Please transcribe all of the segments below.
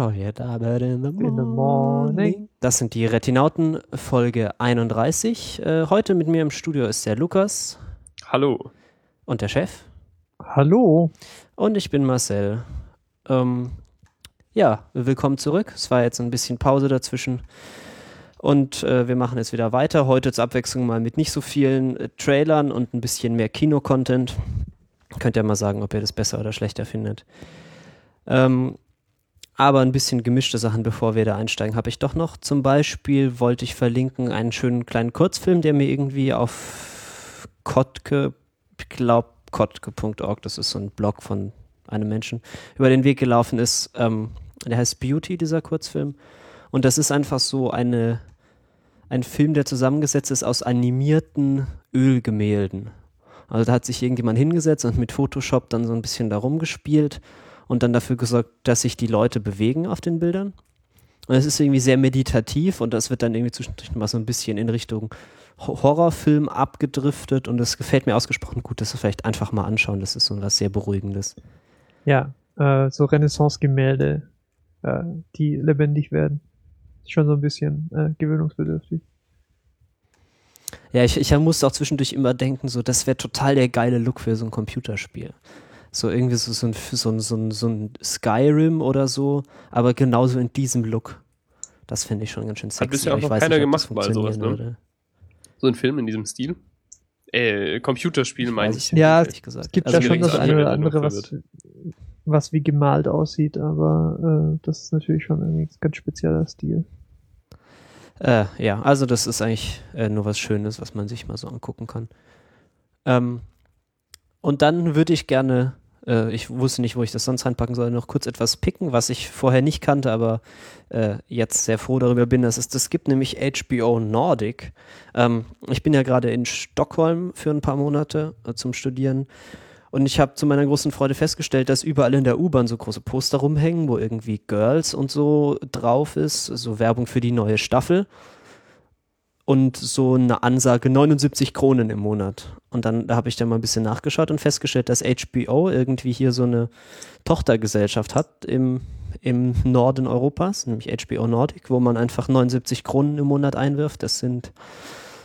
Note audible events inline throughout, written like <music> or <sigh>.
bescheuert, aber in the, in the morning. Das sind die Retinauten, Folge 31. Äh, heute mit mir im Studio ist der Lukas. Hallo. Und der Chef. Hallo. Und ich bin Marcel. Ähm, ja, willkommen zurück. Es war jetzt ein bisschen Pause dazwischen. Und äh, wir machen jetzt wieder weiter. Heute zur Abwechslung mal mit nicht so vielen äh, Trailern und ein bisschen mehr Kino-Content. Könnt ihr mal sagen, ob ihr das besser oder schlechter findet. Ähm, aber ein bisschen gemischte Sachen, bevor wir da einsteigen, habe ich doch noch. Zum Beispiel wollte ich verlinken einen schönen kleinen Kurzfilm, der mir irgendwie auf Kotke, ich glaube kotke.org, das ist so ein Blog von einem Menschen, über den Weg gelaufen ist. Ähm, der heißt Beauty, dieser Kurzfilm. Und das ist einfach so eine, ein Film, der zusammengesetzt ist aus animierten Ölgemälden. Also da hat sich irgendjemand hingesetzt und mit Photoshop dann so ein bisschen darum gespielt und dann dafür gesorgt, dass sich die Leute bewegen auf den Bildern. Und es ist irgendwie sehr meditativ und das wird dann irgendwie zwischendurch mal so ein bisschen in Richtung Horrorfilm abgedriftet und das gefällt mir ausgesprochen gut, dass wir vielleicht einfach mal anschauen. Das ist so was sehr Beruhigendes. Ja, äh, so Renaissance-Gemälde, äh, die lebendig werden. Ist schon so ein bisschen äh, gewöhnungsbedürftig. Ja, ich, ich musste auch zwischendurch immer denken, so, das wäre total der geile Look für so ein Computerspiel so irgendwie so, so, ein, so, ein, so, ein, so ein Skyrim oder so, aber genauso in diesem Look. Das finde ich schon ganz schön sexy. Hat bisher auch noch keiner nicht, gemacht mal sowas, ne? Würde. So ein Film in diesem Stil? Äh, Computerspiel meine ich. Ja, es gibt also ja schon das eine oder andere, was, was wie gemalt aussieht, aber äh, das ist natürlich schon ein ganz spezieller Stil. Äh, ja, also das ist eigentlich äh, nur was Schönes, was man sich mal so angucken kann. Ähm, und dann würde ich gerne, äh, ich wusste nicht, wo ich das sonst reinpacken soll, noch kurz etwas picken, was ich vorher nicht kannte, aber äh, jetzt sehr froh darüber bin, dass es das gibt, nämlich HBO Nordic. Ähm, ich bin ja gerade in Stockholm für ein paar Monate äh, zum Studieren. Und ich habe zu meiner großen Freude festgestellt, dass überall in der U-Bahn so große Poster rumhängen, wo irgendwie Girls und so drauf ist, so Werbung für die neue Staffel und so eine Ansage 79 Kronen im Monat. Und dann da habe ich dann mal ein bisschen nachgeschaut und festgestellt, dass HBO irgendwie hier so eine Tochtergesellschaft hat im, im Norden Europas, nämlich HBO Nordic, wo man einfach 79 Kronen im Monat einwirft. Das sind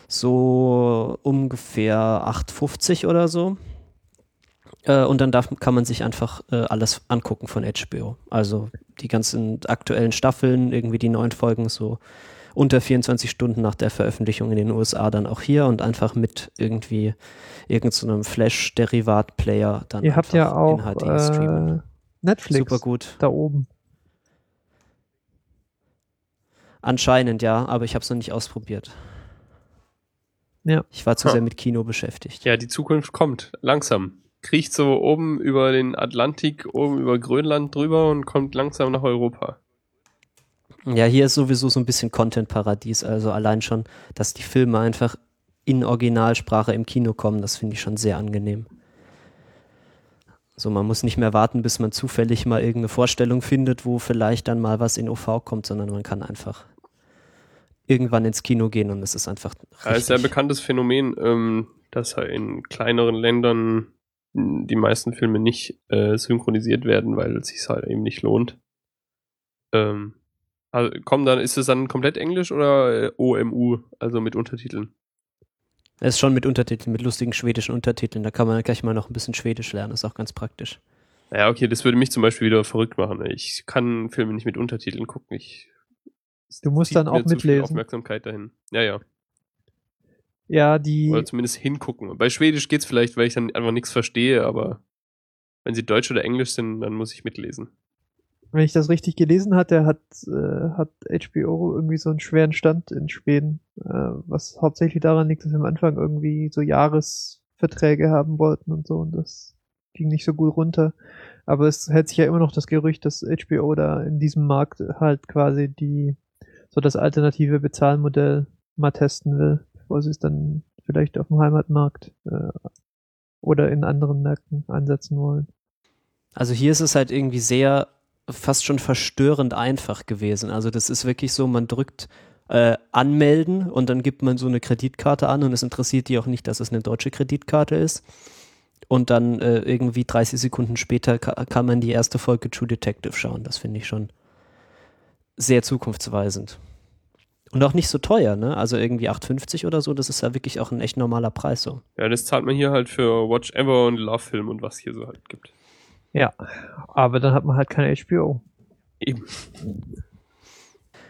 so ungefähr 8,50 oder so. Äh, und dann darf, kann man sich einfach äh, alles angucken von HBO. Also die ganzen aktuellen Staffeln, irgendwie die neuen Folgen, so unter 24 Stunden nach der Veröffentlichung in den USA dann auch hier und einfach mit irgendwie irgendeinem so Flash-Derivat-Player dann Ihr habt ja auch äh, Netflix Super gut. da oben. Anscheinend ja, aber ich habe es noch nicht ausprobiert. Ja. Ich war zu sehr mit Kino beschäftigt. Ja, die Zukunft kommt langsam. Kriecht so oben über den Atlantik, oben über Grönland drüber und kommt langsam nach Europa. Ja, hier ist sowieso so ein bisschen Content-Paradies. Also allein schon, dass die Filme einfach in Originalsprache im Kino kommen, das finde ich schon sehr angenehm. So, man muss nicht mehr warten, bis man zufällig mal irgendeine Vorstellung findet, wo vielleicht dann mal was in OV kommt, sondern man kann einfach irgendwann ins Kino gehen und es ist einfach. Ja, ist ein bekanntes Phänomen, ähm, dass in kleineren Ländern die meisten Filme nicht äh, synchronisiert werden, weil es sich halt eben nicht lohnt. Ähm, also komm, dann ist es dann komplett Englisch oder äh, OMU, also mit Untertiteln? Es ist schon mit Untertiteln, mit lustigen schwedischen Untertiteln. Da kann man gleich mal noch ein bisschen Schwedisch lernen, ist auch ganz praktisch. Ja, okay, das würde mich zum Beispiel wieder verrückt machen. Ich kann Filme nicht mit Untertiteln gucken. Ich, du musst dann auch mitlesen. Aufmerksamkeit dahin. Ja, ja. Ja, die. Oder zumindest hingucken. Bei Schwedisch geht's vielleicht, weil ich dann einfach nichts verstehe, aber wenn sie Deutsch oder Englisch sind, dann muss ich mitlesen wenn ich das richtig gelesen hatte, hat, äh, hat HBO irgendwie so einen schweren Stand in Schweden, äh, was hauptsächlich daran liegt, dass sie am Anfang irgendwie so Jahresverträge haben wollten und so und das ging nicht so gut runter. Aber es hält sich ja immer noch das Gerücht, dass HBO da in diesem Markt halt quasi die so das alternative Bezahlmodell mal testen will, bevor sie es dann vielleicht auf dem Heimatmarkt äh, oder in anderen Märkten einsetzen wollen. Also hier ist es halt irgendwie sehr fast schon verstörend einfach gewesen. Also das ist wirklich so, man drückt äh, anmelden und dann gibt man so eine Kreditkarte an und es interessiert die auch nicht, dass es eine deutsche Kreditkarte ist. Und dann äh, irgendwie 30 Sekunden später ka kann man die erste Folge True Detective schauen. Das finde ich schon sehr zukunftsweisend. Und auch nicht so teuer, ne? Also irgendwie 8,50 oder so, das ist ja wirklich auch ein echt normaler Preis so. Ja, das zahlt man hier halt für Watch Ever und Love Film und was hier so halt gibt. Ja, aber dann hat man halt keine HBO. Eben.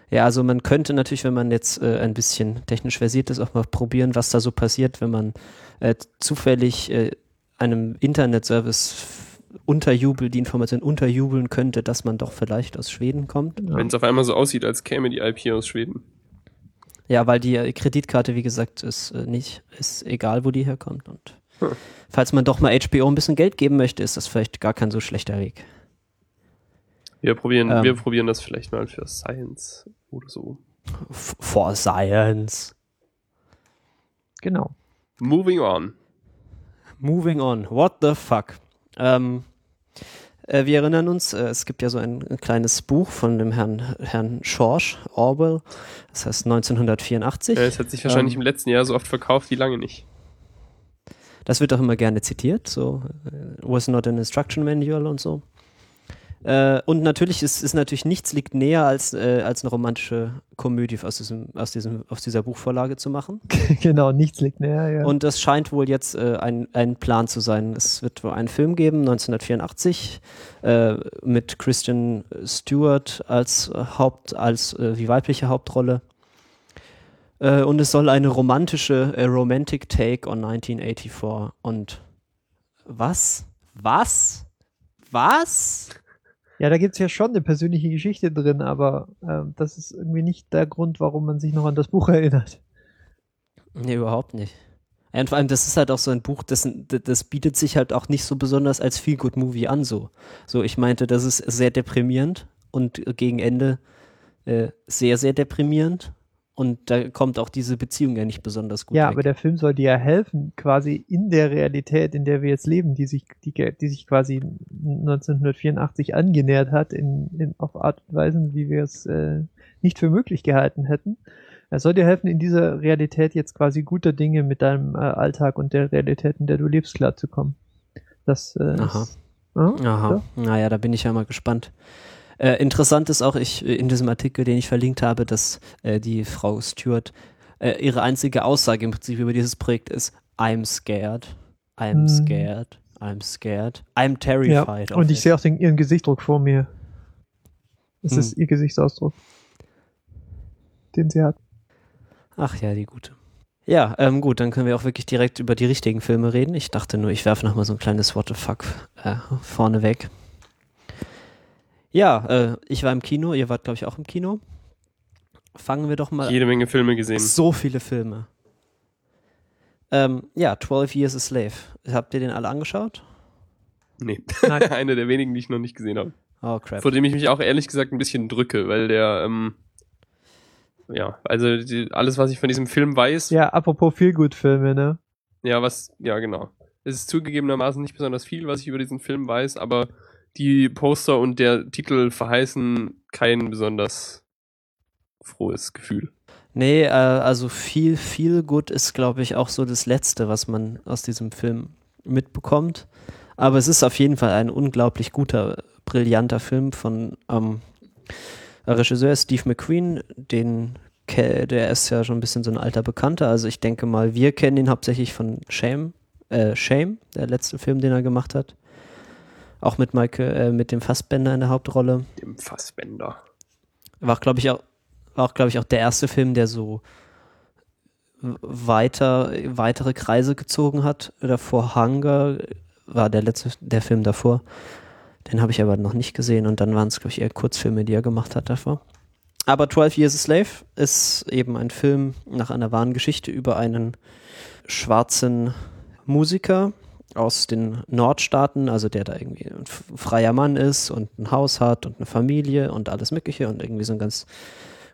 Ja, also man könnte natürlich, wenn man jetzt äh, ein bisschen technisch versiert ist, auch mal probieren, was da so passiert, wenn man äh, zufällig äh, einem Internetservice unterjubel, die Information unterjubeln könnte, dass man doch vielleicht aus Schweden kommt. Ja. Wenn es auf einmal so aussieht, als käme die IP aus Schweden. Ja, weil die äh, Kreditkarte, wie gesagt, ist äh, nicht, ist egal, wo die herkommt. Und Hm. falls man doch mal HBO ein bisschen Geld geben möchte, ist das vielleicht gar kein so schlechter Weg. Wir probieren, Ähm. wir probieren das vielleicht mal für Science oder so. For Science. Genau. Moving on. Moving on. What the fuck? Ähm, äh, wir erinnern uns, äh, es gibt ja so ein, ein kleines Buch von dem Herrn, Herrn George Orwell, das heißt 1984. Ja, es hat sich wahrscheinlich Ähm. im letzten Jahr so oft verkauft wie lange nicht. Das wird auch immer gerne zitiert, so äh, was not an instruction manual und so. Äh, und natürlich ist, ist natürlich nichts liegt näher als, äh, als eine romantische Komödie aus, diesem, aus, diesem, aus dieser Buchvorlage zu machen. <laughs> genau, nichts liegt näher, ja. Und das scheint wohl jetzt äh, ein, ein Plan zu sein. Es wird wohl einen Film geben, 1984, äh, mit Christian Stewart als äh, Haupt, als die weibliche Hauptrolle. Äh, und es soll eine romantische, äh, romantic take on 1984. Und was? Was? Was? Ja, da gibt's ja schon eine persönliche Geschichte drin, aber ähm, das ist irgendwie nicht der Grund, warum man sich noch an das Buch erinnert. Nee, überhaupt nicht. Und vor allem, das ist halt auch so ein Buch, das, das bietet sich halt auch nicht so besonders als Feel-Good-Movie an, so. So, ich meinte, das ist sehr deprimierend und gegen Ende äh, sehr, sehr deprimierend. Und da kommt auch diese Beziehung ja nicht besonders gut ja, weg. aber der Film soll dir ja helfen, quasi in der Realität, in der wir jetzt leben, die sich, die, die sich quasi 1984 angenähert hat, in, in, auf Art und Weisen, wie wir es äh, nicht für möglich gehalten hätten. Er soll dir helfen, in dieser Realität jetzt quasi guter Dinge mit deinem äh, Alltag und der Realität, in der du lebst, klarzukommen. Das äh, Aha. ist, ja, Aha, naja, da bin ich ja mal gespannt. Äh, interessant ist auch ich, in diesem Artikel, den ich verlinkt habe, dass äh, die Frau Stewart äh, ihre einzige Aussage im Prinzip über dieses Projekt ist, I'm scared, I'm Hm. scared, I'm scared, I'm ja. terrified. of Und ich it. sehe auch den, ihren Gesichtdruck vor mir. Es Hm. ist ihr Gesichtsausdruck, den sie hat. Ach ja, die gute. Ja, ähm, gut, dann können wir auch wirklich direkt über die richtigen Filme reden. Ich dachte nur, ich werfe nochmal so ein kleines What the fuck äh, vorne weg. Ja, äh, ich war im Kino, ihr wart, glaube ich, auch im Kino. Fangen wir doch mal Jede Menge Filme gesehen. So viele Filme. Ähm, ja, 12 Years a Slave. Habt ihr den alle angeschaut? Nee. Nein. <laughs> Einer der wenigen, die ich noch nicht gesehen habe. Oh, crap. Vor dem ich mich auch ehrlich gesagt ein bisschen drücke, weil der, ähm, ja, also die, alles, was ich von diesem Film weiß, ja. Ja, apropos Feelgood-Filme, ne? was, ja, genau. Es ist zugegebenermaßen nicht besonders viel, was ich über diesen Film weiß, aber die Poster und der Titel verheißen kein besonders frohes Gefühl. Nee, äh, also viel, viel gut ist, glaube ich, auch so das Letzte, was man aus diesem Film mitbekommt. Aber es ist auf jeden Fall ein unglaublich guter, brillanter Film von ähm, Regisseur Steve McQueen, den der ist ja schon ein bisschen so ein alter Bekannter. Also ich denke mal, wir kennen ihn hauptsächlich von Shame, äh, Shame, der letzte Film, den er gemacht hat. Auch mit Michael, äh, mit dem Fassbender in der Hauptrolle. Dem Fassbender. War, glaube ich, auch, war auch, glaube ich, auch der erste Film, der so weiter, weitere Kreise gezogen hat. Davor Hunger war der letzte, der Film davor. Den habe ich aber noch nicht gesehen und dann waren es, glaube ich, eher Kurzfilme, die er gemacht hat davor. Aber 12 Years a Slave ist eben ein Film nach einer wahren Geschichte über einen schwarzen Musiker aus den Nordstaaten, also der da irgendwie ein freier Mann ist und ein Haus hat und eine Familie und alles Mögliche und irgendwie so ein ganz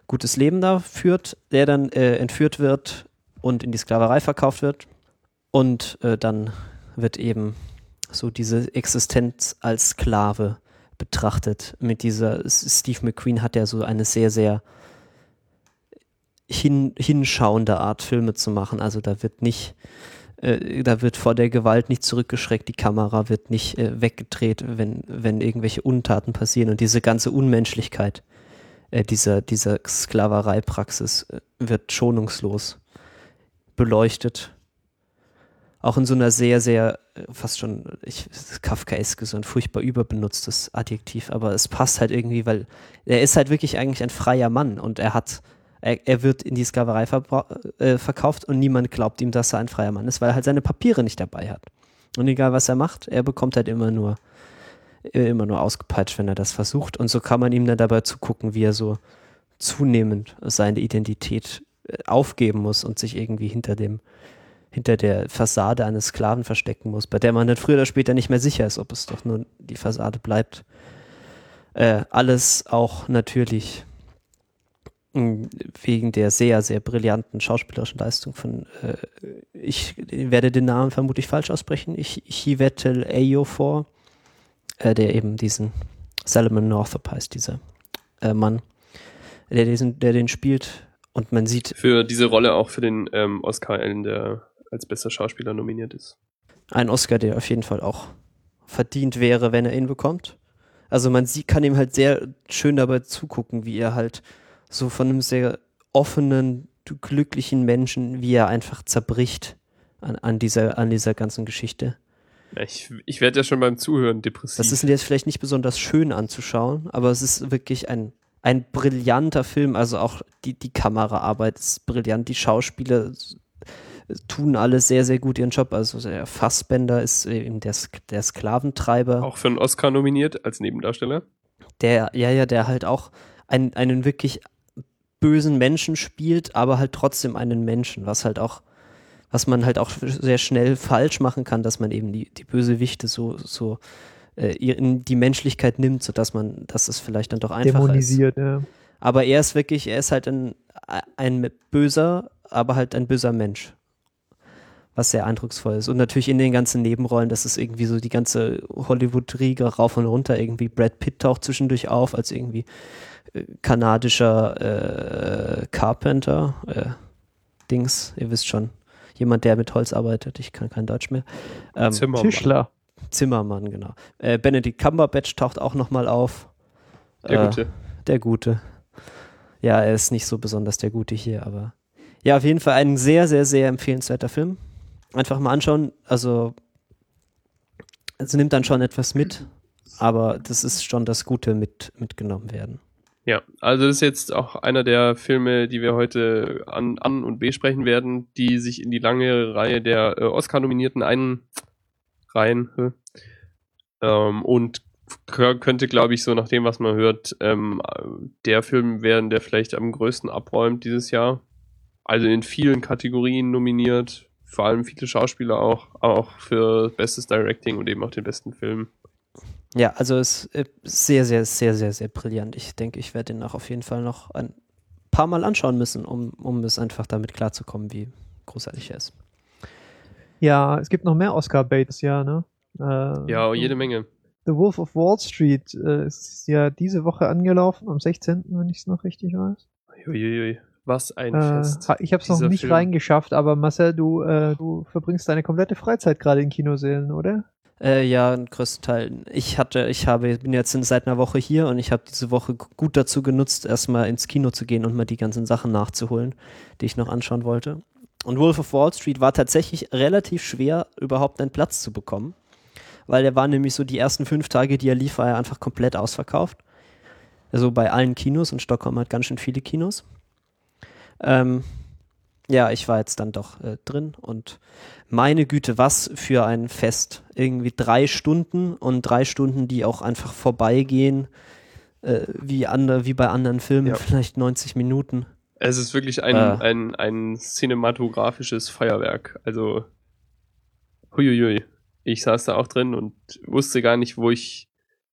gutes Leben da führt, der dann äh, entführt wird und in die Sklaverei verkauft wird. Und äh, dann wird eben so diese Existenz als Sklave betrachtet. Mit dieser, Steve McQueen hat ja so eine sehr, sehr hin, hinschauende Art, Filme zu machen. Also da wird nicht, äh, da wird vor der Gewalt nicht zurückgeschreckt, die Kamera wird nicht äh, weggedreht, wenn, wenn irgendwelche Untaten passieren und diese ganze Unmenschlichkeit äh, dieser, dieser Sklavereipraxis äh, wird schonungslos beleuchtet. Auch in so einer sehr, sehr, äh, fast schon, ich, Kafkaeske, so ein furchtbar überbenutztes Adjektiv, aber es passt halt irgendwie, weil er ist halt wirklich eigentlich ein freier Mann und er hat, er, er wird in die Sklaverei äh, verkauft und niemand glaubt ihm, dass er ein freier Mann ist, weil er halt seine Papiere nicht dabei hat. Und egal was er macht, er bekommt halt immer nur, äh, immer nur ausgepeitscht, wenn er das versucht. Und so kann man ihm dann dabei zugucken, wie er so zunehmend seine Identität äh, aufgeben muss und sich irgendwie hinter dem, hinter der Fassade eines Sklaven verstecken muss, bei der man dann früher oder später nicht mehr sicher ist, ob es doch nur die Fassade bleibt. Äh, alles auch natürlich wegen der sehr, sehr brillanten schauspielerischen Leistung von, äh, ich werde den Namen vermutlich falsch aussprechen, ich, Chiwetel Ejiofor, äh, der eben diesen Salomon Northup heißt, dieser äh, Mann, der, diesen, der den spielt und man sieht. Für diese Rolle auch für den ähm, Oscar Allen, der als bester Schauspieler nominiert ist. Ein Oscar, der auf jeden Fall auch verdient wäre, wenn er ihn bekommt. Also man sieht, kann ihm halt sehr schön dabei zugucken, wie er halt so von einem sehr offenen, glücklichen Menschen, wie er einfach zerbricht an, an, dieser, an dieser ganzen Geschichte. Ich, ich werde ja schon beim Zuhören depressiv. Das ist jetzt vielleicht nicht besonders schön anzuschauen, aber es ist wirklich ein, ein brillanter Film. Also auch die, die Kameraarbeit ist brillant, die Schauspieler tun alle sehr, sehr gut ihren Job. Also der Fassbender ist eben der, der Sklaventreiber. Auch für einen Oscar nominiert als Nebendarsteller. Der, ja, ja, der halt auch einen, einen wirklich bösen Menschen spielt, aber halt trotzdem einen Menschen, was halt auch, was man halt auch sehr schnell falsch machen kann, dass man eben die, die Bösewichte so, so äh, in die Menschlichkeit nimmt, sodass man, dass es vielleicht dann doch einfacher Dämonisiert, ist. ja. Aber er ist wirklich, er ist halt ein, ein böser, aber halt ein böser Mensch. Was sehr eindrucksvoll ist. Und natürlich in den ganzen Nebenrollen, das ist irgendwie so die ganze Hollywood-Riege rauf und runter. Irgendwie Brad Pitt taucht zwischendurch auf als irgendwie kanadischer äh, Carpenter, äh, Dings, ihr wisst schon, jemand, der mit Holz arbeitet, ich kann kein Deutsch mehr. Ähm, Zimmermann. Tischler. Zimmermann, genau. Äh, Benedict Cumberbatch taucht auch nochmal auf. Der Gute. Der Gute. Ja, er ist nicht so besonders der Gute hier, aber ja, auf jeden Fall ein sehr, sehr, sehr empfehlenswerter Film. Einfach mal anschauen, also es nimmt dann schon etwas mit, aber das ist schon das Gute mit, mitgenommen werden. Ja, also das ist jetzt auch einer der Filme, die wir heute an, an und besprechen werden, die sich in die lange Reihe der äh, Oscar-Nominierten einreihen. Ähm, und könnte, glaube ich, so nach dem, was man hört, ähm, der Film werden, der vielleicht am größten abräumt dieses Jahr. Also in vielen Kategorien nominiert, vor allem viele Schauspieler auch, auch für Bestes Directing und eben auch den besten Film. Ja, also es ist sehr, sehr, sehr, sehr, sehr brillant. Ich denke, ich werde den auch auf jeden Fall noch ein paar Mal anschauen müssen, um, um es einfach damit klarzukommen, wie großartig er ist. Ja, es gibt noch mehr Oscar-Baits, ja, ne? Äh, ja, jede Menge. The Wolf of Wall Street äh, ist ja diese Woche angelaufen, am 16., wenn ich es noch richtig weiß. Uiuiui. Was ein äh, Fest. Ich habe es noch nicht Film. reingeschafft, aber Marcel, du, äh, du verbringst deine komplette Freizeit gerade in Kinosälen, oder? Äh, ja, in größten Teilen. Ich hatte, ich habe, bin jetzt seit einer Woche hier und ich habe diese Woche gut dazu genutzt, erstmal ins Kino zu gehen und mal die ganzen Sachen nachzuholen, die ich noch anschauen wollte. Und Wolf of Wall Street war tatsächlich relativ schwer, überhaupt einen Platz zu bekommen. Weil der war nämlich so die ersten fünf Tage, die er lief, war er einfach komplett ausverkauft. Also bei allen Kinos und Stockholm hat ganz schön viele Kinos. Ähm, ja, ich war jetzt dann doch äh, drin und meine Güte, was für ein Fest. Irgendwie drei Stunden und drei Stunden, die auch einfach vorbeigehen, äh, wie, andre, wie bei anderen Filmen, ja. vielleicht 90 Minuten. Es ist wirklich ein, äh. ein, ein cinematografisches Feuerwerk. Also, huiuiui. Ich saß da auch drin und wusste gar nicht, wo ich,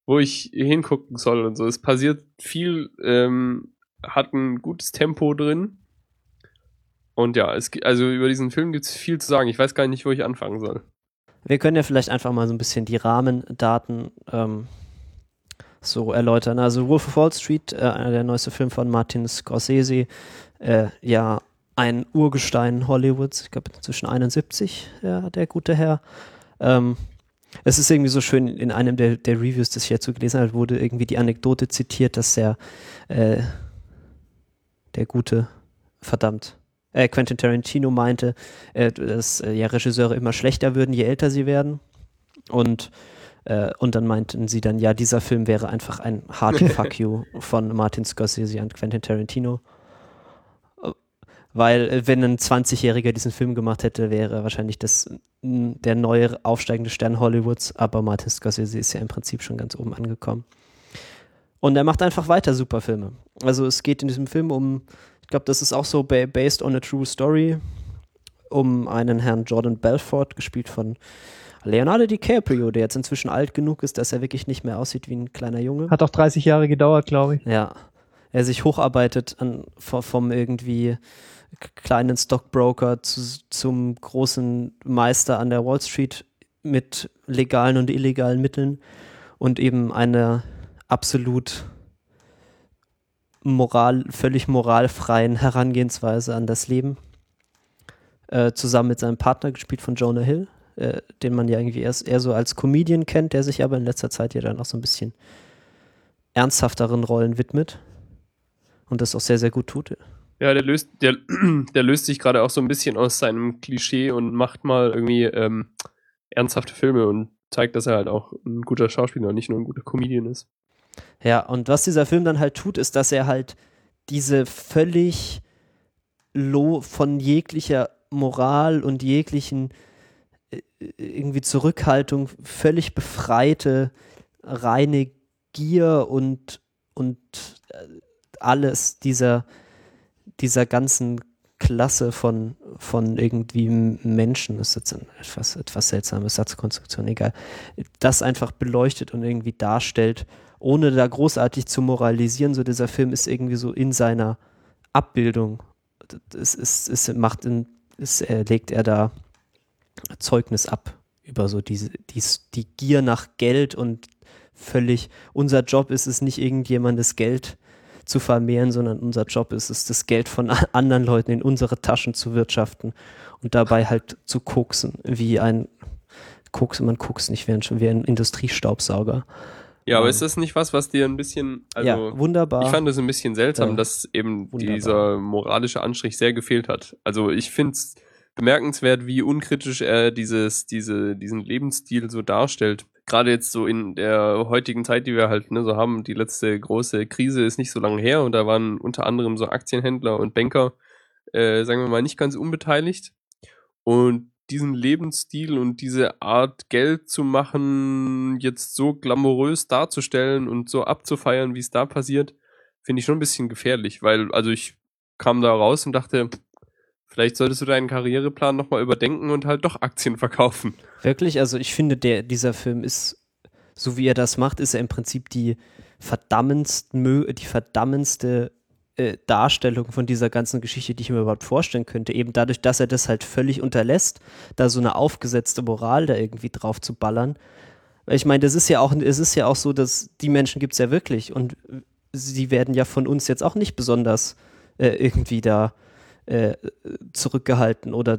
wo ich hingucken soll und so. Es passiert viel, ähm, hat ein gutes Tempo drin und ja, es, also über diesen Film gibt es viel zu sagen. Ich weiß gar nicht, wo ich anfangen soll. Wir können ja vielleicht einfach mal so ein bisschen die Rahmendaten ähm, so erläutern. Also Wolf of Wall Street, äh, der neueste Film von Martin Scorsese, äh, ja ein Urgestein Hollywoods, ich glaube zwischen 71, ja, der gute Herr. Ähm, es ist irgendwie so schön, in einem der, der Reviews, das ich hierzu gelesen habe, wurde irgendwie die Anekdote zitiert, dass er äh, der gute, verdammt, äh, Quentin Tarantino meinte, äh, dass äh, ja Regisseure immer schlechter würden, je älter sie werden. Und, äh, und dann meinten sie dann, ja, dieser Film wäre einfach ein hard Fuck you <laughs> von Martin Scorsese an Quentin Tarantino. Weil, äh, wenn ein 20-Jähriger diesen Film gemacht hätte, wäre wahrscheinlich das der neue aufsteigende Stern Hollywoods, aber Martin Scorsese ist ja im Prinzip schon ganz oben angekommen. Und er macht einfach weiter super Filme. Also es geht in diesem Film um, ich glaube, das ist auch so ba based on a true story, um einen Herrn Jordan Belfort, gespielt von Leonardo DiCaprio, der jetzt inzwischen alt genug ist, dass er wirklich nicht mehr aussieht wie ein kleiner Junge. Hat auch 30 Jahre gedauert, glaube ich. Ja. Er sich hocharbeitet an, vom, irgendwie kleinen Stockbroker zu, zum großen Meister an der Wall Street mit legalen und illegalen Mitteln und eben eine absolut moral, völlig moralfreien Herangehensweise an das Leben. Äh, zusammen mit seinem Partner, gespielt von Jonah Hill, äh, den man ja irgendwie erst eher so als Comedian kennt, der sich aber in letzter Zeit ja dann auch so ein bisschen ernsthafteren Rollen widmet und das auch sehr, sehr gut tut. Ja, der löst, der, <clears throat> der löst sich gerade auch so ein bisschen aus seinem Klischee und macht mal irgendwie ähm, ernsthafte Filme und zeigt, dass er halt auch ein guter Schauspieler und nicht nur ein guter Comedian ist. Ja, und was dieser Film dann halt tut, ist, dass er halt diese völlig von jeglicher Moral und jeglichen äh, irgendwie Zurückhaltung völlig befreite, reine Gier und, und äh, alles dieser, dieser ganzen Klasse von, von irgendwie Menschen, ist jetzt eine etwas, etwas seltsame Satzkonstruktion, egal, das einfach beleuchtet und irgendwie darstellt, ohne da großartig zu moralisieren. So dieser Film ist irgendwie so in seiner Abbildung. Es, es, es macht in, es legt er da Zeugnis ab über so diese, dies, die Gier nach Geld und völlig, unser Job ist es nicht irgendjemandes Geld zu vermehren, sondern unser Job ist es, das Geld von anderen Leuten in unsere Taschen zu wirtschaften und dabei halt zu koksen, wie ein Koks, man kokst nicht wie ein, wie ein Industriestaubsauger. Ja, aber Ähm. ist das nicht was, was dir ein bisschen, also ja, wunderbar. ich fand es ein bisschen seltsam, Ja. dass eben Wunderbar. dieser moralische Anstrich sehr gefehlt hat. Also ich finde es bemerkenswert, wie unkritisch er dieses, diese, diesen Lebensstil so darstellt. Gerade jetzt so in der heutigen Zeit, die wir halt ne, so haben, die letzte große Krise ist nicht so lange her und da waren unter anderem so Aktienhändler und Banker, äh, sagen wir mal, nicht ganz unbeteiligt. Und diesen Lebensstil und diese Art Geld zu machen, jetzt so glamourös darzustellen und so abzufeiern, wie es da passiert, finde ich schon ein bisschen gefährlich, weil, also ich kam da raus und dachte, vielleicht solltest du deinen Karriereplan nochmal überdenken und halt doch Aktien verkaufen. Wirklich, also ich finde, der, dieser Film ist, so wie er das macht, ist er im Prinzip die verdammendst, mö- die verdammendste äh, Darstellung von dieser ganzen Geschichte, die ich mir überhaupt vorstellen könnte. Eben dadurch, dass er das halt völlig unterlässt, da so eine aufgesetzte Moral da irgendwie drauf zu ballern. Ich meine, das ist ja auch, es ist ja auch so, dass die Menschen gibt es ja wirklich und sie werden ja von uns jetzt auch nicht besonders äh, irgendwie da äh, zurückgehalten oder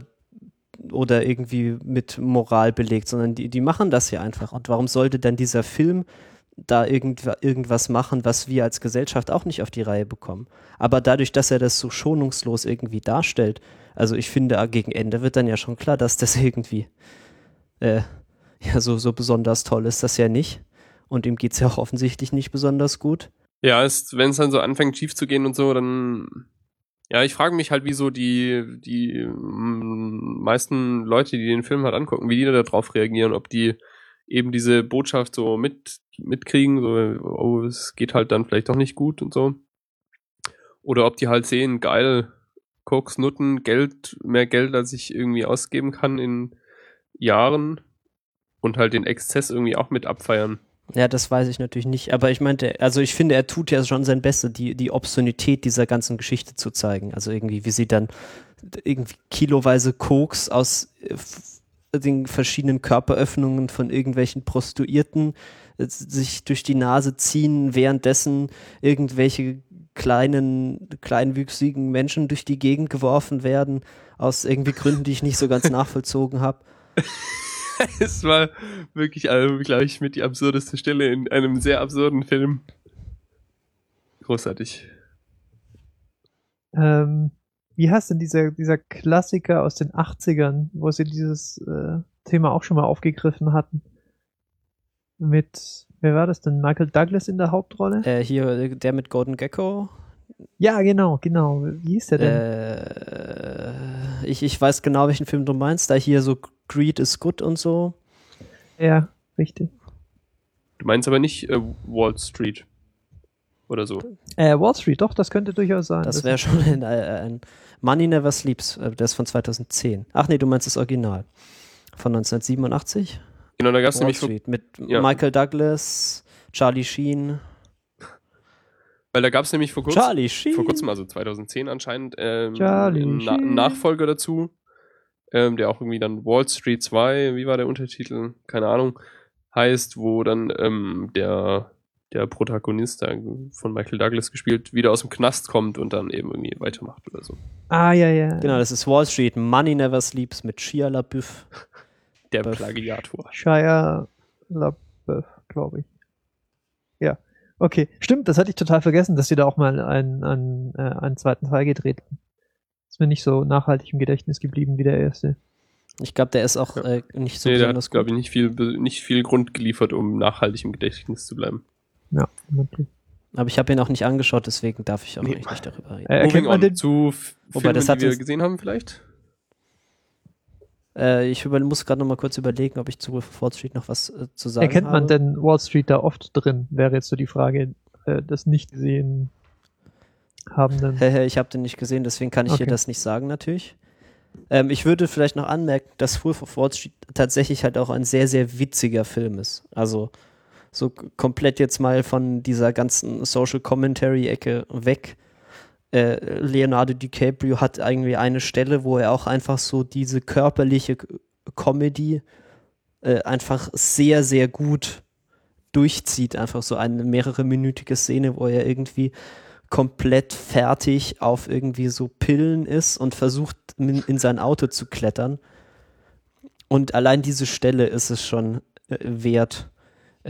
oder irgendwie mit Moral belegt, sondern die, die machen das ja einfach. Und warum sollte dann dieser Film da irgend, irgendwas machen, was wir als Gesellschaft auch nicht auf die Reihe bekommen? Aber dadurch, dass er das so schonungslos irgendwie darstellt, also ich finde, ah, gegen Ende wird dann ja schon klar, dass das <laughs> irgendwie äh, ja so, so besonders toll ist, das ja nicht. Und ihm geht es ja auch offensichtlich nicht besonders gut. Ja, wenn es dann so anfängt schief zu gehen und so, dann ja, ich frage mich halt, wie so die, die mm, meisten Leute, die den Film halt angucken, wie die da drauf reagieren, ob die eben diese Botschaft so mit, mitkriegen, so, oh, es geht halt dann vielleicht doch nicht gut und so. Oder ob die halt sehen, geil, Koks, Nutten, Geld, mehr Geld, als ich irgendwie ausgeben kann in Jahren und halt den Exzess irgendwie auch mit abfeiern. Ja, das weiß ich natürlich nicht, aber ich meinte, also ich finde, er tut ja schon sein Bestes, die, die Obszönität dieser ganzen Geschichte zu zeigen. Also irgendwie, wie sie dann irgendwie kiloweise Koks aus äh, den verschiedenen Körperöffnungen von irgendwelchen Prostituierten sich durch die Nase ziehen, währenddessen irgendwelche kleinen, kleinwüchsigen Menschen durch die Gegend geworfen werden, aus irgendwie Gründen, die ich nicht so ganz <laughs> nachvollzogen habe. es war wirklich, also, glaube ich, mit die absurdeste Stelle in einem sehr absurden Film. Großartig. ähm, wie heißt denn dieser, dieser Klassiker aus den 80ern, wo sie dieses äh, Thema auch schon mal aufgegriffen hatten? Mit, wer war das denn? Michael Douglas in der Hauptrolle? Äh, hier, der mit Gordon Gecko. Ja, genau, genau. Wie hieß der denn? Äh, ich, ich weiß genau, welchen Film du meinst. Da hier so Greed is Good und so. ja, richtig. Du meinst aber nicht äh, Wall Street oder so. Äh, Wall Street, doch, das könnte durchaus sein. Das wäre schon ein, äh, ein Money Never Sleeps. äh, Der ist von 2010. Ach nee, du meinst das Original. Von 1987. Genau, da gab es nämlich, Street mit ja. Michael Douglas, Charlie Sheen. weil da gab es nämlich vor kurzem, Charlie Sheen. vor kurzem, also 2010 anscheinend, ähm, Na. Nachfolger dazu, ähm, der auch irgendwie dann Wall Street 2, wie war der Untertitel? Keine Ahnung, heißt, wo dann ähm, der, der Protagonist von Michael Douglas gespielt, wieder aus dem Knast kommt und dann eben irgendwie weitermacht oder so. Ah, ja, ja. Genau, das ist Wall Street. Money Never Sleeps mit Shia LaBeouf. Der Buff. Plagiator. Shia LaBeouf, glaube ich. Ja. Okay, stimmt, das hatte ich total vergessen, dass sie da auch mal einen, einen, äh, einen zweiten Teil gedreht haben. Ist mir nicht so nachhaltig im Gedächtnis geblieben wie der erste. Ich glaube, der ist auch Ja. äh, nicht so nee, der besonders hat, glaube gut. ich, nicht viel, nicht viel Grund geliefert, um nachhaltig im Gedächtnis zu bleiben. Ja, wirklich. Aber ich habe ihn auch nicht angeschaut, deswegen darf ich auch Nee. nicht darüber reden. Äh, erkennt Moving man on den, zu Wobei, Filmen, das hat die wir gesehen haben vielleicht. Äh, ich über, muss gerade noch mal kurz überlegen, ob ich zu Wolf of Wall Street noch was äh, zu sagen erkennt man habe. denn Wall Street da oft drin? Wäre jetzt so die Frage, äh, das nicht gesehen habenden. Ich habe den nicht gesehen, deswegen kann ich hier Okay. das nicht sagen natürlich. Ähm, ich würde vielleicht noch anmerken, dass Wolf of Wall Street tatsächlich halt auch ein sehr, sehr witziger Film ist. Also so komplett jetzt mal von dieser ganzen Social Commentary-Ecke weg. Äh, Leonardo DiCaprio hat irgendwie eine Stelle, wo er auch einfach so diese körperliche Comedy äh, einfach sehr, sehr gut durchzieht. Einfach so eine mehrere minütige Szene, wo er irgendwie komplett fertig auf irgendwie so Pillen ist und versucht in, in sein Auto zu klettern. Und allein diese Stelle ist es schon äh, wert,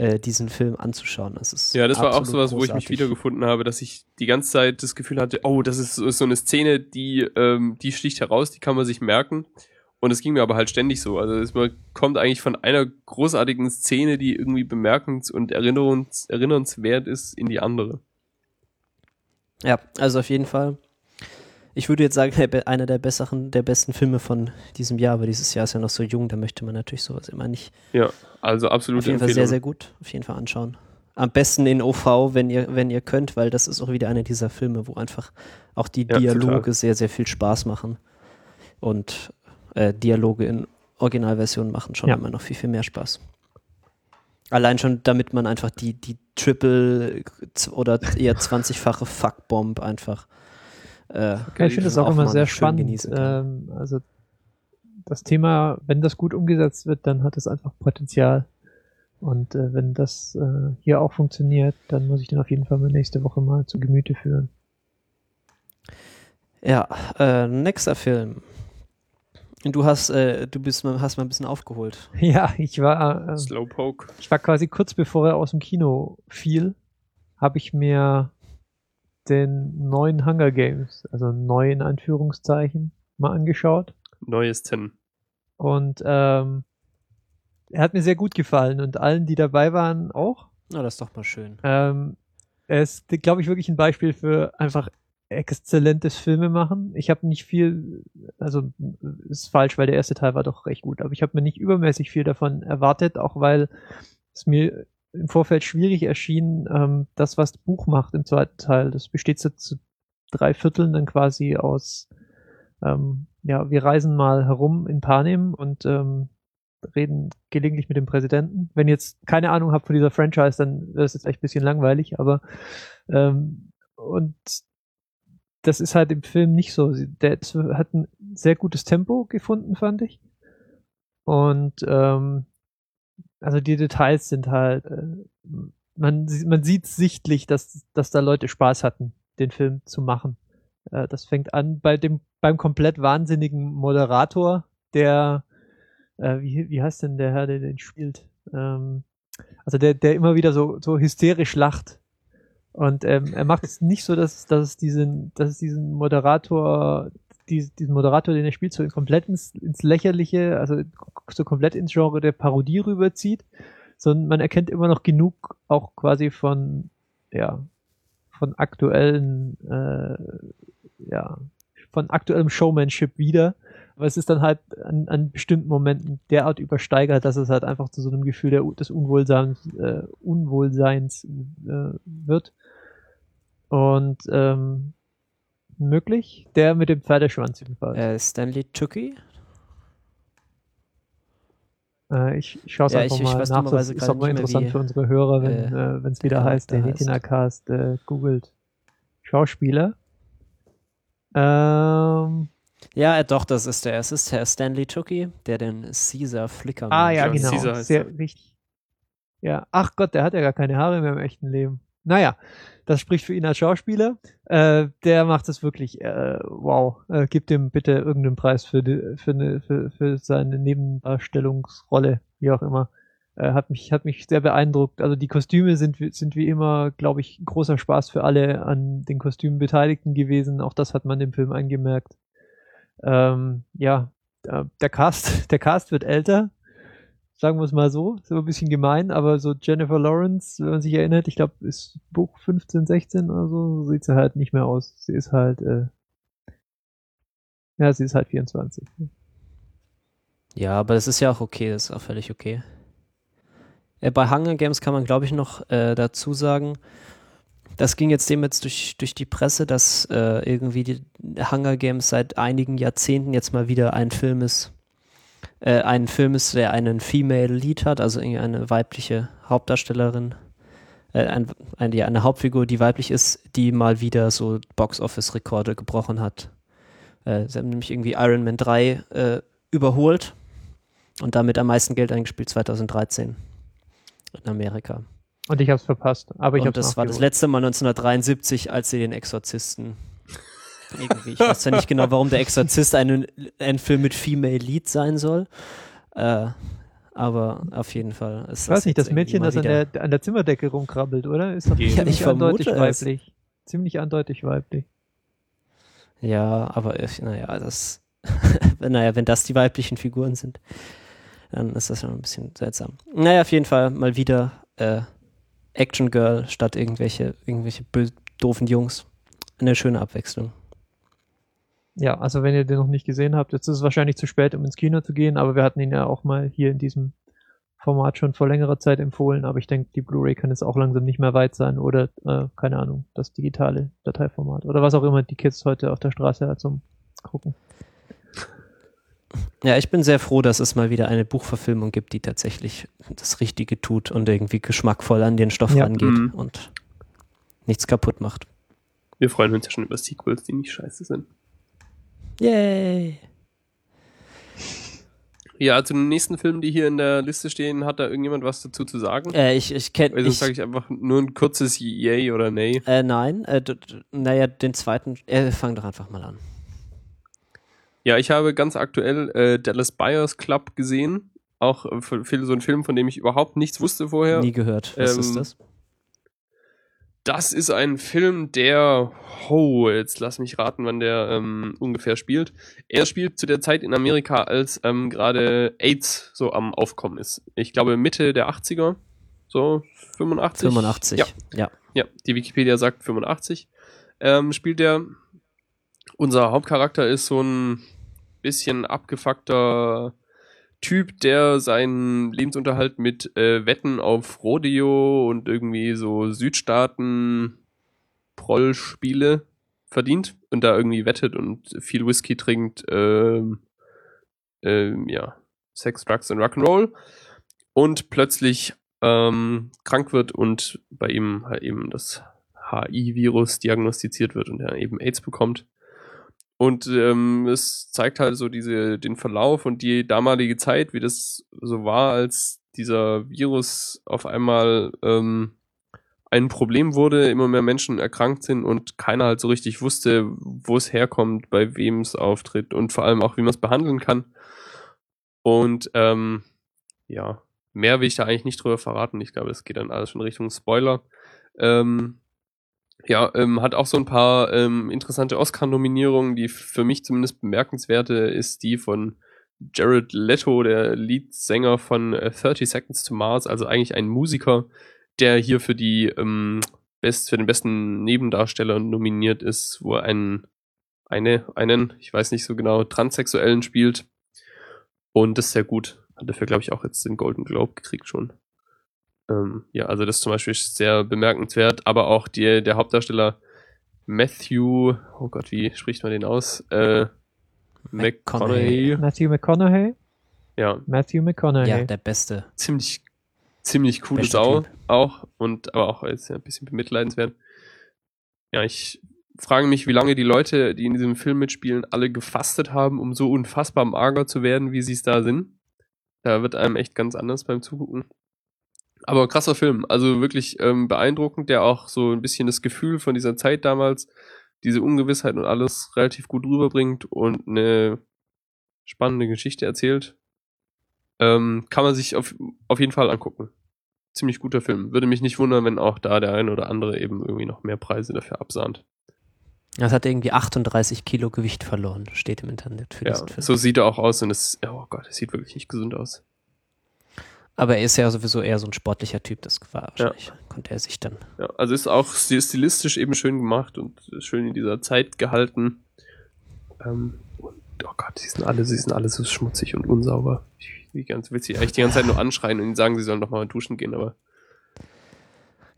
äh, diesen Film anzuschauen. Das ist Ja, das war auch sowas, wo ich mich großartig. wiedergefunden habe, dass ich die ganze Zeit das Gefühl hatte, oh, das ist so, ist so eine Szene, die, ähm, die sticht heraus, die kann man sich merken. Und es ging mir aber halt ständig so. Also es man kommt eigentlich von einer großartigen Szene, die irgendwie bemerkens- und erinnerungs erinnernswert ist, in die andere. Ja, also auf jeden Fall. Ich würde jetzt sagen, einer der besseren, der besten Filme von diesem Jahr, aber dieses Jahr ist ja noch so jung, da möchte man natürlich sowas immer nicht. Ja, also absolut Auf jeden Fall sehr, sehr gut. Auf jeden Fall anschauen. Am besten in OV, wenn ihr, wenn ihr könnt, weil das ist auch wieder einer dieser Filme, wo einfach auch die Ja, Dialoge total. sehr, sehr viel Spaß machen. Und äh, Dialoge in Originalversion machen schon Ja. immer noch viel, viel mehr Spaß. Allein schon, damit man einfach die, die Triple oder eher 20-fache Fuckbomb einfach. Äh, Ja, ich finde das auch, immer sehr spannend. Ähm, also das Thema, wenn das gut umgesetzt wird, dann hat es einfach Potenzial. Und äh, wenn das äh, hier auch funktioniert, dann muss ich den auf jeden Fall mal nächste Woche mal zu Gemüte führen. Ja, äh, nächster Film. Du hast, äh, du bist mal, hast mal ein bisschen aufgeholt. <laughs> Ja, ich war, äh, Slowpoke. ich war quasi kurz bevor er aus dem Kino fiel, habe ich mir den neuen Hunger Games, also neu in Anführungszeichen, mal angeschaut. Neues 10. Und ähm, er hat mir sehr gut gefallen und allen, die dabei waren, auch. Na, das ist doch mal schön. Ähm, er ist, glaube ich, wirklich ein Beispiel für einfach exzellentes Filmemachen. Ich habe nicht viel, also ist falsch, weil der erste Teil war doch recht gut, aber ich habe mir nicht übermäßig viel davon erwartet, auch weil es mir im Vorfeld schwierig erschien, ähm, das, was das Buch macht im zweiten Teil. Das besteht so zu drei Vierteln dann quasi aus, ähm, ja, wir reisen mal herum in Panem und ähm, reden gelegentlich mit dem Präsidenten. Wenn ihr jetzt keine Ahnung habt von dieser Franchise, dann wäre es jetzt echt ein bisschen langweilig, aber ähm, und das ist halt im Film nicht so. Der hat ein sehr gutes Tempo gefunden, fand ich. Und ähm, also die Details sind halt, äh, man, man sieht sichtlich, dass, dass da Leute Spaß hatten, den Film zu machen. Äh, das fängt an bei dem, beim komplett wahnsinnigen Moderator, der, äh, wie, wie heißt denn der Herr, der den spielt? Ähm, also der, der immer wieder so, so hysterisch lacht Und ähm, er macht es nicht so, dass, dass es diesen, dass es diesen Moderator, die, diesen Moderator, den er spielt, so komplett ins, ins Lächerliche, also so komplett ins Genre der Parodie rüberzieht, sondern man erkennt immer noch genug auch quasi von, ja, von aktuellen, äh, ja, von aktuellem Showmanship wieder. Aber es ist dann halt an, an bestimmten Momenten derart übersteigert, dass es halt einfach zu so einem Gefühl der, des Unwohlseins, äh, Unwohlseins äh, wird. Und ähm, möglich, der mit dem Pferdeschwanz jedenfalls. Äh, Stanley Tucci? Äh, ich ich schaue es Ja, einfach ich- ich mal weiß nach. Das ist auch mal interessant wie, für unsere Hörer, wenn äh, äh, es der wieder heißt, der. Retina-Cast äh, googelt Schauspieler. Ähm, Ja, doch, das ist der. Es ist Herr Stanley Tucci, der den Caesar Flicker ah ja, Ja, genau. Caesar Sehr richtig. Ja, ach Gott, der hat ja gar keine Haare mehr im echten Leben. Naja, das spricht für ihn als Schauspieler. Äh, der macht es wirklich, äh, wow. Äh, gibt ihm bitte irgendeinen Preis für, die, für, eine, für, für seine Nebendarstellungsrolle, wie auch immer. Äh, hat mich, hat mich sehr beeindruckt. Also die Kostüme sind, sind wie immer, glaube ich, großer Spaß für alle an den Kostümen Beteiligten gewesen. Auch das hat man dem Film angemerkt. Ähm, ja, äh, der Cast, <laughs> der Cast wird älter sagen wir es mal so, ist immer ein bisschen gemein, aber so Jennifer Lawrence, wenn man sich erinnert, ich glaube, ist Buch 15, 16 oder so, sieht sie halt nicht mehr aus. Sie ist halt, äh, ja, sie ist halt 24. Ja, aber das ist ja auch okay, das ist auch völlig okay. Äh, bei Hunger Games kann man, glaube ich, noch äh, dazu sagen, das ging jetzt dem jetzt durch, durch die Presse, dass äh, irgendwie die Hunger Games seit einigen Jahrzehnten jetzt mal wieder ein Film ist, äh, ein Film ist, der einen Female Lead hat, also irgendwie eine weibliche Hauptdarstellerin, äh, ein, eine, ja, eine Hauptfigur, die weiblich ist, die mal wieder so Box-Office-Rekorde gebrochen hat. Äh, sie haben nämlich irgendwie Iron Man 3 äh, überholt und damit am meisten Geld eingespielt 2013 in Amerika. Und ich hab's verpasst, aber ich und das war das letzte Mal 1973, als sie den Exorzisten irgendwie, ich weiß ja nicht genau, warum der Exorzist einen, ein Film mit Female Lead sein soll, äh, aber auf jeden Fall ist Ich weiß nicht, das Mädchen, das an der, an der Zimmerdecke rumkrabbelt, oder? Ist doch Ja, ziemlich eindeutig es. weiblich. Ziemlich eindeutig weiblich. Ja, aber ich, naja, das, <laughs> naja, wenn das die weiblichen Figuren sind, dann ist das schon ein bisschen seltsam. Naja, auf jeden Fall mal wieder äh, Action Girl statt irgendwelche, irgendwelche doofen Jungs. Eine schöne Abwechslung. Ja, also wenn ihr den noch nicht gesehen habt, jetzt ist es wahrscheinlich zu spät, um ins Kino zu gehen, aber wir hatten ihn ja auch mal hier in diesem Format schon vor längerer Zeit empfohlen, aber ich denke, die Blu-ray kann jetzt auch langsam nicht mehr weit sein oder, äh, keine Ahnung, das digitale Dateiformat oder was auch immer die Kids heute auf der Straße halt zum Gucken. Ja, ich bin sehr froh, dass es mal wieder eine Buchverfilmung gibt, die tatsächlich das Richtige tut und irgendwie geschmackvoll an den Stoff Ja. rangeht Mhm. und nichts kaputt macht. Wir freuen uns ja schon über Sequels, die nicht scheiße sind. Yay! Ja, zu den nächsten Filmen, die hier in der Liste stehen, hat da irgendjemand was dazu zu sagen? Äh, ich ich kenne Also sage ich einfach nur ein kurzes Yay oder Nay. Äh, nein, äh, naja, den zweiten, äh, fang doch einfach mal an. Ja, ich habe ganz aktuell äh, Dallas Buyers Club gesehen. Auch äh, so ein Film, von dem ich überhaupt nichts wusste vorher. Nie gehört. Was Ähm, ist das? Das ist ein Film, der, oh, jetzt lass mich raten, wann der ähm, ungefähr spielt. Er spielt zu der Zeit in Amerika, als ähm, gerade AIDS so am Aufkommen ist. Ich glaube Mitte der 80er, so 85. 85. Ja, ja. ja, die Wikipedia sagt 85. Ähm, spielt der. Unser Hauptcharakter ist so ein bisschen abgefuckter Typ, der seinen Lebensunterhalt mit äh, Wetten auf Rodeo und irgendwie so Südstaaten Prollspiele verdient und da irgendwie wettet und viel Whisky trinkt, ähm, ähm, ja, Sex, Drugs und Rock'n'Roll und plötzlich ähm, krank wird und bei ihm halt eben das HI-Virus diagnostiziert wird und er eben AIDS bekommt. Und ähm, es zeigt halt so diese, den Verlauf und die damalige Zeit, wie das so war, als dieser Virus auf einmal ähm, ein Problem wurde, immer mehr Menschen erkrankt sind und keiner halt so richtig wusste, wo es herkommt, bei wem es auftritt und vor allem auch, wie man es behandeln kann. Und ähm, ja, mehr will ich da eigentlich nicht drüber verraten. Ich glaube, es geht dann alles schon Richtung Spoiler. Ähm, Ja, ähm, hat auch so ein paar ähm, interessante Oscar-Nominierungen. Die für mich zumindest bemerkenswerte ist die von Jared Leto, der Leadsänger von äh, 30 Seconds to Mars, also eigentlich ein Musiker, der hier für die ähm, best, für den besten Nebendarsteller nominiert ist, wo er einen, eine, einen, ich weiß nicht so genau, Transsexuellen spielt. Und das ist sehr gut. Hat dafür, glaube ich, auch jetzt den Golden Globe gekriegt schon. Ähm, ja, also das zum Beispiel ist sehr bemerkenswert, aber auch die, der Hauptdarsteller Matthew, oh Gott, wie spricht man den aus? Äh, McConaughey. Matthew McConaughey? Ja. Matthew McConaughey. Ja, der Beste. Ziemlich, ziemlich coole Beste Sau Typ. auch und aber auch jetzt ein bisschen bemitleidenswert. Ja, ich frage mich, wie lange die Leute, die in diesem Film mitspielen, alle gefastet haben, um so unfassbar mager zu werden, wie sie es da sind. Da wird einem echt ganz anders beim Zugucken. Aber krasser Film, also wirklich ähm, beeindruckend, der auch so ein bisschen das Gefühl von dieser Zeit damals, diese Ungewissheit und alles relativ gut rüberbringt und eine spannende Geschichte erzählt. Ähm, kann man sich auf, auf jeden Fall angucken. Ziemlich guter Film. Würde mich nicht wundern, wenn auch da der ein oder andere eben irgendwie noch mehr Preise dafür absahnt. Das hat irgendwie 38 Kilo Gewicht verloren, steht im Internet für Ja, diesen Film. so sieht er auch aus und es, oh Gott, es sieht wirklich nicht gesund aus. Aber er ist ja sowieso eher so ein sportlicher Typ, das war wahrscheinlich, konnte er sich dann. Ja, also ist auch stil- stilistisch eben schön gemacht und schön in dieser Zeit gehalten. Ähm, und oh Gott, sie sind alle, sie sind alle so schmutzig und unsauber. Ich, wie ganz witzig, eigentlich die ganze Zeit nur anschreien und ihnen sagen, sie sollen doch mal duschen gehen, aber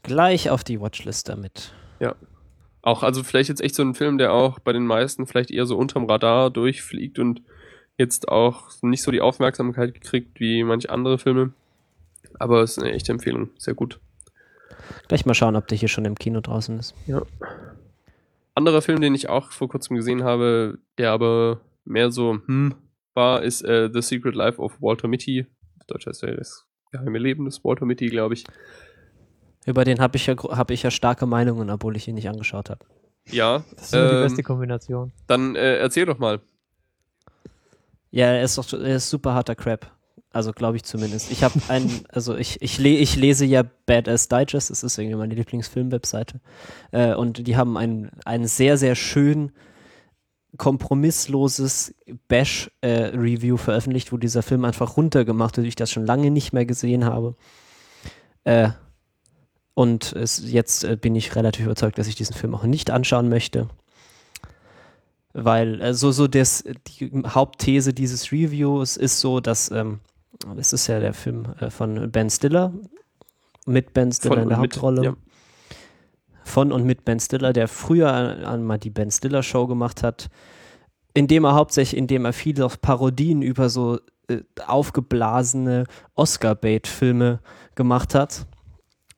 Gleich auf die Watchlist damit. auch, also vielleicht jetzt echt so ein Film, der auch bei den meisten vielleicht eher so unterm Radar durchfliegt und jetzt auch nicht so die Aufmerksamkeit gekriegt wie manche andere Filme. Aber es ist eine echte Empfehlung, sehr gut. Gleich mal schauen, ob der hier schon im Kino draußen ist. Anderer Film, den ich auch vor kurzem gesehen habe, der aber mehr so hm war, ist äh, The Secret Life of Walter Mitty. Deutsch heißt er das geheime Leben des Walter Mitty, glaube ich. Über den habe ich, ja, hab ich ja starke Meinungen, obwohl ich ihn nicht angeschaut habe. Ja, Das ist immer die ähm, beste Kombination. dann äh, erzähl doch mal. Ja, er ist doch er ist super harter Crap. Also glaube ich zumindest. Ich habe einen, also ich, ich, le ich lese ja Badass Digest, das ist irgendwie meine Lieblingsfilm-Webseite. Äh, und die haben ein, ein sehr, sehr schön kompromissloses Bash-Review veröffentlicht, wo dieser Film einfach runtergemacht wird, ich das schon lange nicht mehr gesehen habe. Äh, und es, jetzt äh, bin ich relativ überzeugt, dass ich diesen Film auch nicht anschauen möchte. Weil äh, so, so das, die Hauptthese dieses Reviews ist so, dass ähm, das ist ja der Film äh, von Ben Stiller, mit Ben Stiller Von in der und mit, Hauptrolle. ja. Von und mit Ben Stiller, der früher einmal die Ben Stiller Show gemacht hat, indem er hauptsächlich, indem er viele Parodien über so äh, aufgeblasene Oscar-Bait-Filme gemacht hat.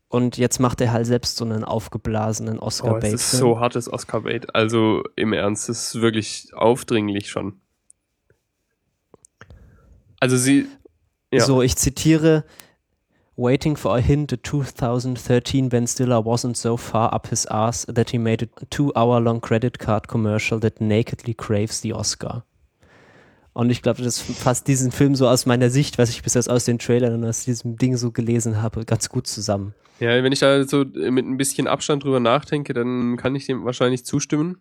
Und jetzt macht er halt selbst so einen aufgeblasenen Oh, es Oscar-Bait-Film. ist so hartes Oscar-Bait. Also im Ernst, es ist wirklich aufdringlich schon. Also sie. Ja. So, ich zitiere: Waiting for a hint, the 2013 Ben Stiller wasn't so far up his ass that he made a two-hour-long credit card commercial that nakedly craves the Oscar. Und ich glaube, das fasst diesen Film so aus meiner Sicht, was ich bis jetzt aus den Trailern und aus diesem Ding so gelesen habe, ganz gut zusammen. Ja, wenn ich da so mit ein bisschen Abstand drüber nachdenke, dann kann ich dem wahrscheinlich zustimmen.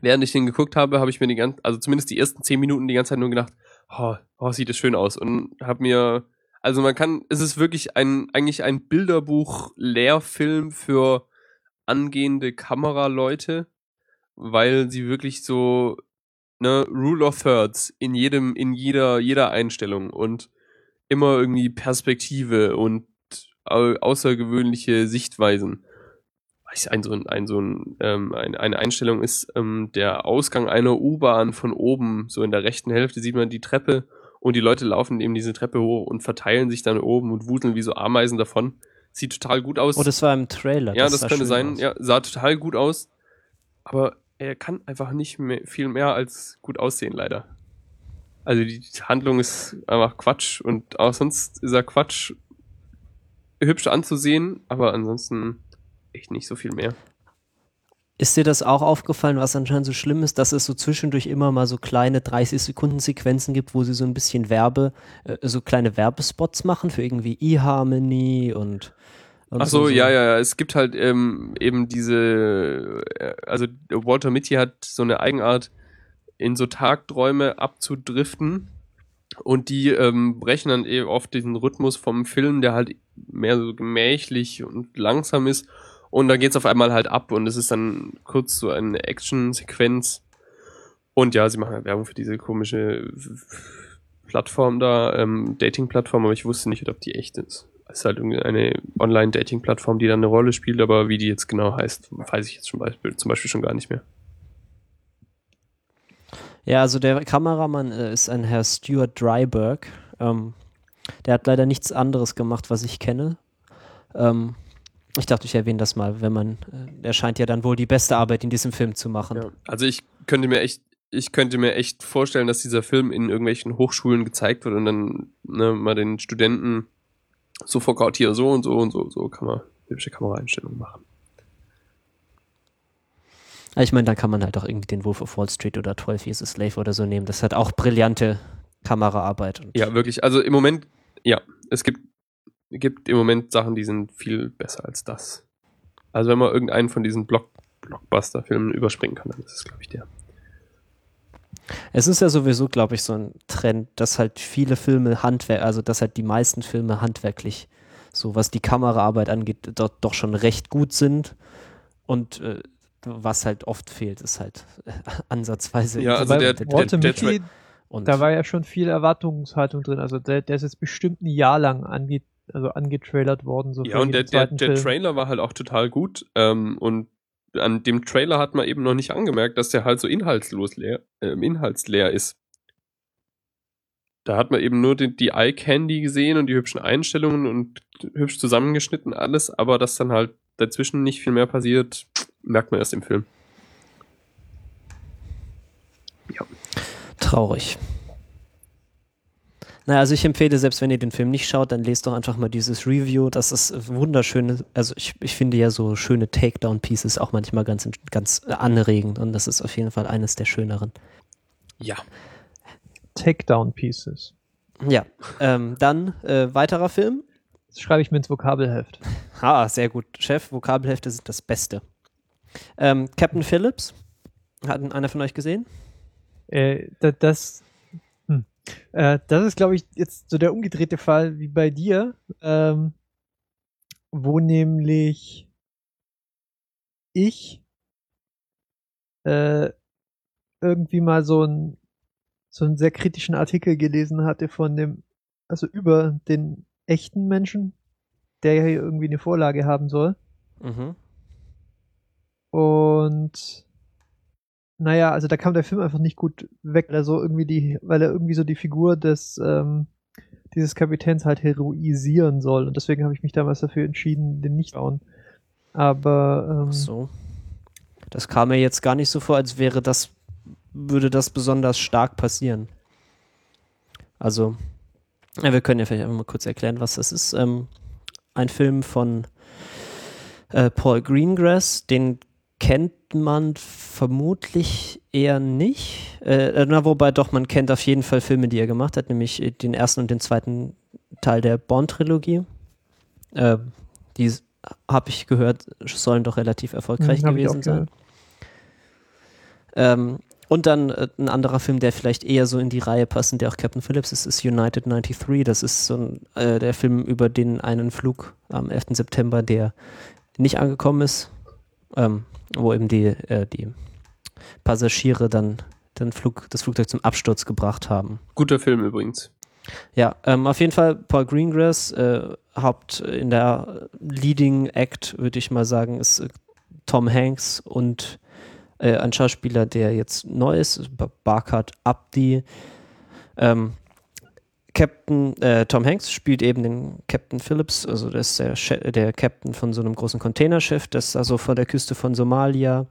Während ich den geguckt habe, habe ich mir die ganze, also zumindest die ersten zehn Minuten die ganze Zeit nur gedacht, oh, oh sieht das schön aus und habe mir, also man kann, es ist wirklich ein, eigentlich ein Bilderbuch-Lehrfilm für angehende Kameraleute, weil sie wirklich so, ne, Rule of Thirds in jedem, in jeder, jeder Einstellung und immer irgendwie Perspektive und au außergewöhnliche Sichtweisen. Was Ein, so ein, ein, so ein, ähm, ein, eine Einstellung ist ähm, der Ausgang einer U-Bahn von oben, so in der rechten Hälfte sieht man die Treppe und die Leute laufen eben diese Treppe hoch und verteilen sich dann oben und wuseln wie so Ameisen davon. Sieht total gut aus. Oh, das war im Trailer. ja, das, sah könnte sein. aus. Ja, sah total gut aus. Aber er kann einfach nicht mehr, viel mehr als gut aussehen, leider. Also die Handlung ist einfach Quatsch und auch sonst ist er Quatsch hübsch anzusehen, aber ansonsten echt nicht so viel mehr. Ist dir das auch aufgefallen, was anscheinend so schlimm ist, dass es so zwischendurch immer mal so kleine 30-Sekunden-Sequenzen gibt, wo sie so ein bisschen Werbe, äh, so kleine Werbespots machen für irgendwie eHarmony und Und Ach so, so- ja, ja, ja. Es gibt halt ähm, eben diese, äh, also Walter Mitty hat so eine Eigenart, in so Tagträume abzudriften. Und die ähm, brechen dann eben oft diesen Rhythmus vom Film, der halt mehr so gemächlich und langsam ist. Und dann geht's auf einmal halt ab und es ist dann kurz so eine Action-Sequenz. Und ja, sie machen halt Werbung für diese komische Plattform da, ähm, Dating-Plattform, aber ich wusste nicht, ob die echt ist. Es ist halt irgendeine Online-Dating-Plattform, die dann eine Rolle spielt, aber wie die jetzt genau heißt, weiß ich jetzt zum Beispiel, zum Beispiel schon gar nicht mehr. Ja, also der Kameramann äh, ist ein Herr Stuart Dryberg. Ähm, der hat leider nichts anderes gemacht, was ich kenne. Ähm, ich dachte, ich erwähne das mal, wenn man, äh, er scheint ja dann wohl die beste Arbeit in diesem Film zu machen. Ja. Also ich könnte mir echt, ich könnte mir echt vorstellen, dass dieser Film in irgendwelchen Hochschulen gezeigt wird und dann ne, mal den Studenten so vorgaut, hier so und so und so, so kann man hübsche Kameraeinstellungen machen. Ich meine, dann kann man halt auch irgendwie den Wolf of Wall Street oder 12 Years a Slave oder so nehmen. Das hat auch brillante Kameraarbeit. Ja, wirklich. Also im Moment, ja, es gibt, gibt im Moment Sachen, die sind viel besser als das. Also wenn man irgendeinen von diesen Block Blockbuster-Filmen überspringen kann, dann ist es, glaube ich, der. Es ist ja sowieso, glaube ich, so ein Trend, dass halt viele Filme handwerk, also dass halt die meisten Filme handwerklich, so was die Kameraarbeit angeht, dort doch schon recht gut sind. Und äh, was halt oft fehlt, ist halt äh, ansatzweise. Ja, also der- der- Walter der Mitty, und da war ja schon viel Erwartungshaltung drin. Also der, der ist jetzt bestimmt ein Jahr lang ange, also angetrailert worden. So Ja, und der, der, der. Trailer war halt auch total gut. Ähm, und an dem Trailer hat man eben noch nicht angemerkt, dass der halt so inhaltslos leer, äh, inhaltsleer ist. Da hat man eben nur die, die Eye Candy gesehen und die hübschen Einstellungen und hübsch zusammengeschnitten alles, aber dass dann halt dazwischen nicht viel mehr passiert, merkt man erst im Film. traurig. Naja, also ich empfehle, selbst wenn ihr den Film nicht schaut, dann lest doch einfach mal dieses Review. Das ist wunderschöne, also ich, ich finde ja so schöne Takedown-Pieces auch manchmal ganz, ganz anregend und das ist auf jeden Fall eines der schöneren. Ja. Takedown Pieces. Ja, ähm, dann äh, weiterer Film. Das schreibe ich mir ins Vokabelheft. <laughs> Ah, sehr gut. Chef, Vokabelhefte sind das Beste. Ähm, Captain Phillips. Hat einer von euch gesehen? Äh, da, das. Äh, das ist, glaube ich, jetzt so der umgedrehte Fall wie bei dir, ähm, wo nämlich ich äh, irgendwie mal so ein so einen sehr kritischen Artikel gelesen hatte von dem, also über den echten Menschen, der ja hier irgendwie eine Vorlage haben soll. Mhm. Und naja, also da kam der Film einfach nicht gut weg, weil er so irgendwie die, weil er irgendwie so die Figur des ähm, dieses Kapitäns halt heroisieren soll. Und deswegen habe ich mich damals dafür entschieden, den nicht zu bauen. Aber ähm, so. Das kam mir jetzt gar nicht so vor, als wäre das, würde das besonders stark passieren. Also, ja, wir können ja vielleicht einfach mal kurz erklären, was das ist. Ähm, ein Film von äh, Paul Greengrass, den kennt man vermutlich eher nicht. Äh, na, wobei doch, man kennt auf jeden Fall Filme, die er gemacht hat, nämlich äh, den ersten und den zweiten Teil der Bond-Trilogie. Äh, die habe ich gehört, sollen doch relativ erfolgreich Hm, ich gewesen sein. Ähm, und dann äh, ein anderer Film, der vielleicht eher so in die Reihe passt, der auch Captain Phillips ist, ist United 93. Das ist so ein, äh, der Film über den einen Flug am 11. September, der nicht angekommen ist, ähm, wo eben die, äh, die Passagiere dann den Flug, das Flugzeug zum Absturz gebracht haben. Guter Film übrigens. Ja, ähm, auf jeden Fall Paul Greengrass, äh, Haupt in der Leading Act, würde ich mal sagen, ist äh, Tom Hanks und äh, ein Schauspieler, der jetzt neu ist, Ba- Barkhad Abdi. Ähm, Captain äh, Tom Hanks spielt eben den Captain Phillips, also das ist der, der Captain von so einem großen Containerschiff, das also vor der Küste von Somalia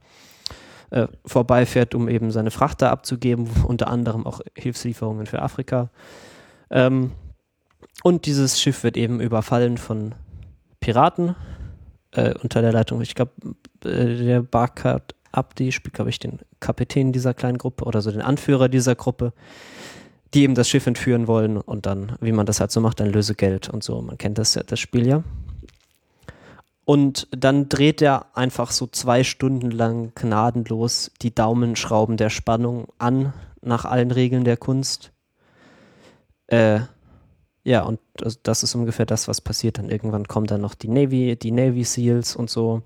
äh, vorbeifährt, um eben seine Frachter abzugeben, <laughs> unter anderem auch Hilfslieferungen für Afrika. Ähm, und dieses Schiff wird eben überfallen von Piraten äh, unter der Leitung, ich glaube, äh, der Barkat Abdi spielt, glaube ich, den Kapitän dieser kleinen Gruppe oder so den Anführer dieser Gruppe, die eben das Schiff entführen wollen und dann, wie man das halt so macht, ein Lösegeld und so. Man kennt das, das Spiel ja. Und dann dreht er einfach so zwei Stunden lang gnadenlos die Daumenschrauben der Spannung an, nach allen Regeln der Kunst. Äh, ja, und das ist ungefähr das, was passiert. Dann irgendwann kommen dann noch die Navy, die Navy Seals und so.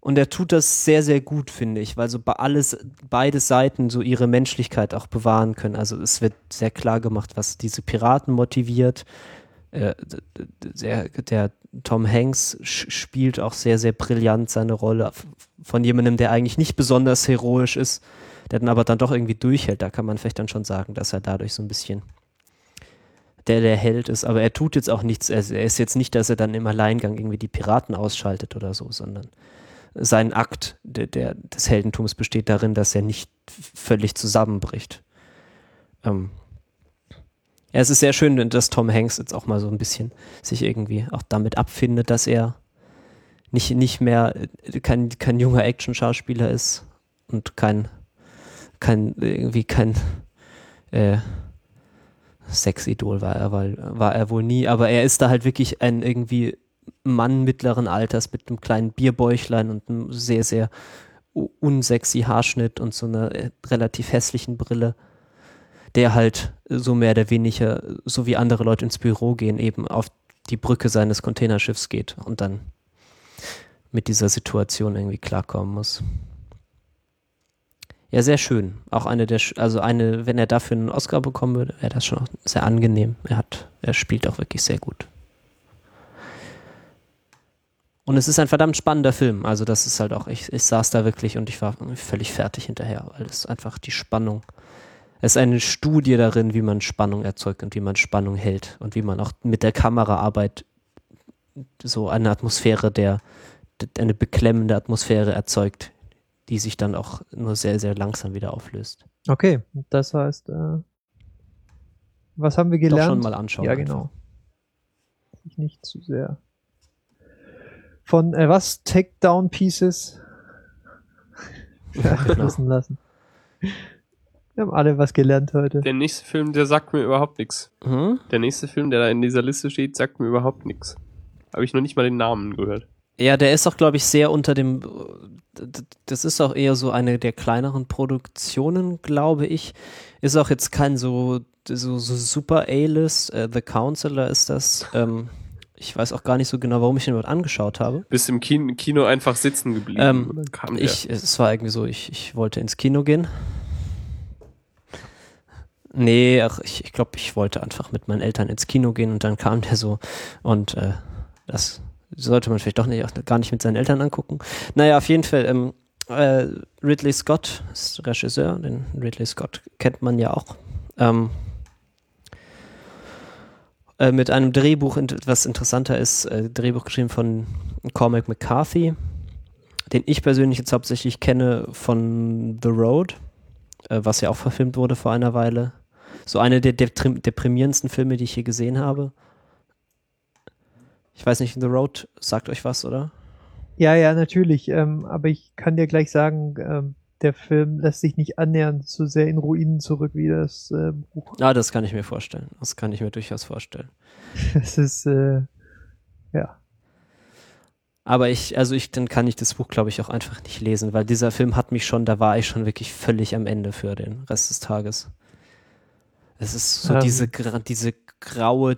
Und er tut das sehr, sehr gut, finde ich, weil so alles, beide Seiten so ihre Menschlichkeit auch bewahren können. Also es wird sehr klar gemacht, was diese Piraten motiviert. Äh, der, der Tom Hanks spielt auch sehr, sehr brillant seine Rolle von jemandem, der eigentlich nicht besonders heroisch ist, der dann aber dann doch irgendwie durchhält. Da kann man vielleicht dann schon sagen, dass er dadurch so ein bisschen der der Held ist, aber er tut jetzt auch nichts. Er, er, ist jetzt nicht, dass er dann im Alleingang irgendwie die Piraten ausschaltet oder so, sondern sein Akt der, der des Heldentums besteht darin, dass er nicht völlig zusammenbricht. Ähm, ja, es ist sehr schön, dass Tom Hanks jetzt auch mal so ein bisschen sich irgendwie auch damit abfindet, dass er nicht, nicht mehr kein, kein junger Action-Schauspieler ist und kein, kein irgendwie kein äh, Sexidol war er, weil, war er wohl nie, aber er ist da halt wirklich ein irgendwie Mann mittleren Alters mit einem kleinen Bierbäuchlein und einem sehr, sehr unsexy Haarschnitt und so einer äh, relativ hässlichen Brille, der halt so mehr oder weniger, so wie andere Leute ins Büro gehen, eben auf die Brücke seines Containerschiffs geht und dann mit dieser Situation irgendwie klarkommen muss. Ja, sehr schön. Auch eine der, also eine, wenn er dafür einen Oscar bekommen würde, wäre das schon auch sehr angenehm. Er hat, er spielt auch wirklich sehr gut. Und es ist ein verdammt spannender Film. Also das ist halt auch, ich, ich saß da wirklich und ich war völlig fertig hinterher, weil es einfach die Spannung, es ist eine Studie darin, wie man Spannung erzeugt und wie man Spannung hält und wie man auch mit der Kameraarbeit so eine Atmosphäre der, eine beklemmende Atmosphäre erzeugt, die sich dann auch nur sehr, sehr langsam wieder auflöst. Okay, das heißt, äh, was haben wir gelernt? Doch schon mal anschauen. Ja, genau. Ich nicht zu sehr. Von äh, was? Takedown Pieces ja, genau. lassen. Wir haben alle was gelernt heute. Der nächste Film, der sagt mir überhaupt nichts. Hm? Der nächste Film, der da in dieser Liste steht, sagt mir überhaupt nichts. Habe ich noch nicht mal den Namen gehört. Ja, der ist auch, glaube ich, sehr unter dem. Das ist auch eher so eine der kleineren Produktionen, glaube ich. Ist auch jetzt kein so, so, so super A-List. Uh, The Counselor ist das. Ähm, ich weiß auch gar nicht so genau, warum ich ihn dort angeschaut habe. Bist im Kino, Kino einfach sitzen geblieben. Ähm, kam ich, es war irgendwie so, ich, ich wollte ins Kino gehen. Nee, ach, ich, ich glaube, ich wollte einfach mit meinen Eltern ins Kino gehen und dann kam der so und äh, das sollte man vielleicht doch nicht, gar nicht mit seinen Eltern angucken. Naja, auf jeden Fall, ähm, äh, Ridley Scott ist Regisseur, den Ridley Scott kennt man ja auch. Ähm, äh, mit einem Drehbuch, was interessanter ist, äh, Drehbuch geschrieben von Cormac McCarthy, den ich persönlich jetzt hauptsächlich kenne von The Road, äh, was ja auch verfilmt wurde vor einer Weile. So eine der, deprimierendsten Filme, die ich hier gesehen habe. Ich weiß nicht, The Road sagt euch was, oder? Ja, ja, natürlich. Ähm, aber ich kann dir gleich sagen, ähm, der Film lässt sich nicht annähernd so sehr in Ruinen zurück wie das äh, Buch. Ah, das kann ich mir vorstellen. Das kann ich mir durchaus vorstellen. <laughs> Es ist, äh, ja. Aber ich, also ich, dann kann ich das Buch, glaube ich, auch einfach nicht lesen, weil dieser Film hat mich schon, da war ich schon wirklich völlig am Ende für den Rest des Tages. Es ist so ähm. diese, diese graue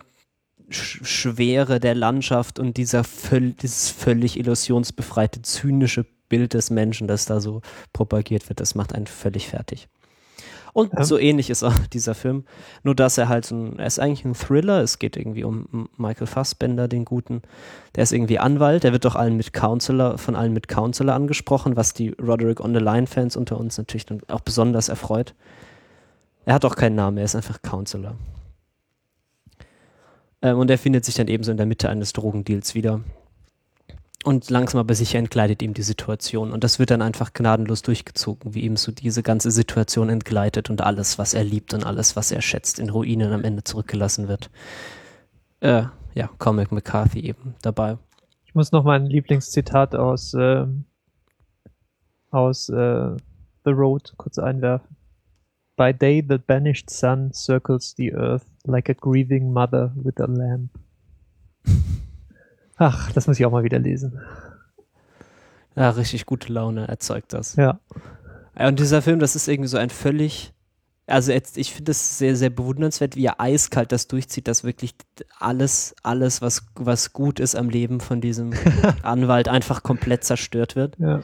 Schwere der Landschaft und dieser völ dieses völlig illusionsbefreite, zynische Bild des Menschen, das da so propagiert wird, das macht einen völlig fertig. Und ja. so ähnlich ist auch <laughs> dieser Film, nur dass er halt so ein, er ist eigentlich ein Thriller, es geht irgendwie um Michael Fassbender, den Guten, der ist irgendwie Anwalt, der wird doch allen mit Counselor, von allen mit Counselor angesprochen, was die Roderick on the Line Fans unter uns natürlich auch besonders erfreut. Er hat auch keinen Namen, er ist einfach Counselor. Ähm, und er findet sich dann ebenso in der Mitte eines Drogendeals wieder. Und langsam aber sicher entgleitet ihm die Situation. Und das wird dann einfach gnadenlos durchgezogen, wie ihm so diese ganze Situation entgleitet und alles, was er liebt und alles, was er schätzt, in Ruinen am Ende zurückgelassen wird. Äh, ja, Comic McCarthy eben dabei. Ich muss noch mein Lieblingszitat aus, äh, aus äh, The Road kurz einwerfen. By day the banished sun circles the earth like a grieving mother with a lamp. Ach, das muss ich auch mal wieder lesen. Ja, richtig gute Laune erzeugt das. Ja. Ja, Und dieser Film, das ist irgendwie so ein völlig, also jetzt, ich finde es sehr, sehr bewundernswert, wie er eiskalt das durchzieht, dass wirklich alles, alles, was, was gut ist am Leben von diesem <laughs> Anwalt einfach komplett zerstört wird. Ja.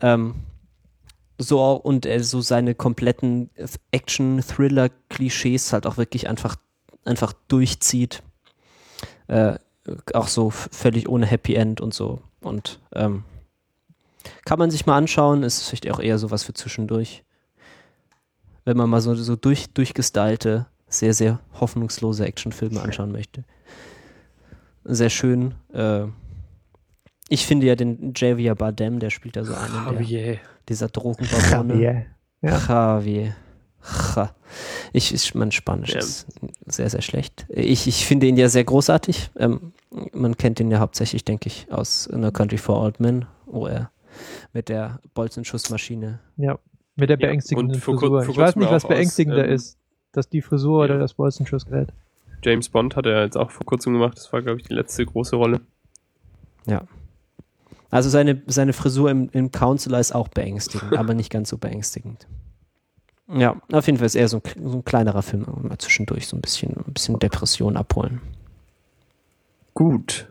Ähm, so auch- und er so seine kompletten Action-Thriller-Klischees halt auch wirklich einfach, einfach durchzieht. Äh, auch so völlig ohne Happy End und so. Und ähm, kann man sich mal anschauen, ist vielleicht auch eher sowas für zwischendurch. Wenn man mal so, so durch, durchgestylte, sehr, sehr hoffnungslose Actionfilme anschauen möchte. Sehr schön. Äh, ich finde ja den Javier Bardem, der spielt da so einen der, yeah. dieser <laughs> Drogenbarone. Javier. Ja. Javier. Ja. Ich, ich, mein Spanisch Ja. ist sehr, sehr schlecht. Ich, ich finde ihn ja sehr großartig. Ähm, man kennt ihn ja hauptsächlich, denke ich, aus No Country for Old Men, wo er mit der Bolzenschussmaschine. Ja. Mit der Ja, beängstigenden kur- Frisur. ich weiß nicht, was auch aus, beängstigender ähm, ist. Dass die Frisur oder ja. das Bolzenschussgerät. James Bond hat er jetzt auch vor kurzem gemacht. Das war, glaube ich, die letzte große Rolle. Also seine, seine Frisur im, im Counselor ist auch beängstigend, aber nicht ganz so beängstigend. Ja, auf jeden Fall ist eher so ein, so ein kleinerer Film, mal zwischendurch so ein bisschen, ein bisschen Depression abholen. Gut.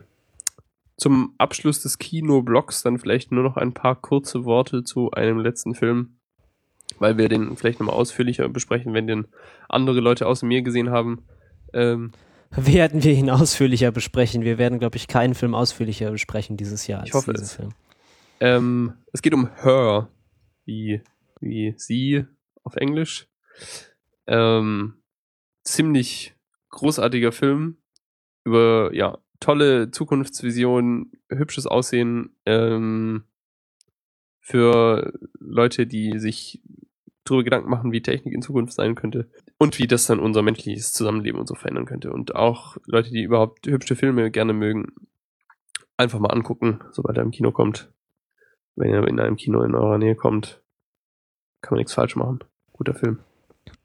Zum Abschluss des Kinoblocks dann vielleicht nur noch ein paar kurze Worte zu einem letzten Film, weil wir den vielleicht nochmal ausführlicher besprechen, wenn den andere Leute außer mir gesehen haben. Ähm, Werden wir ihn ausführlicher besprechen? Wir werden, glaube ich, keinen Film ausführlicher besprechen dieses Jahr als Ich hoffe es. Ähm, es geht um Her, wie, wie sie auf Englisch. Ähm, ziemlich großartiger Film über ja tolle Zukunftsvision, hübsches Aussehen ähm, für Leute, die sich darüber Gedanken machen, wie Technik in Zukunft sein könnte und wie das dann unser menschliches Zusammenleben und so verändern könnte. Und auch Leute, die überhaupt hübsche Filme gerne mögen, einfach mal angucken, sobald er im Kino kommt. Wenn er in einem Kino in eurer Nähe kommt, kann man nichts falsch machen. Guter Film.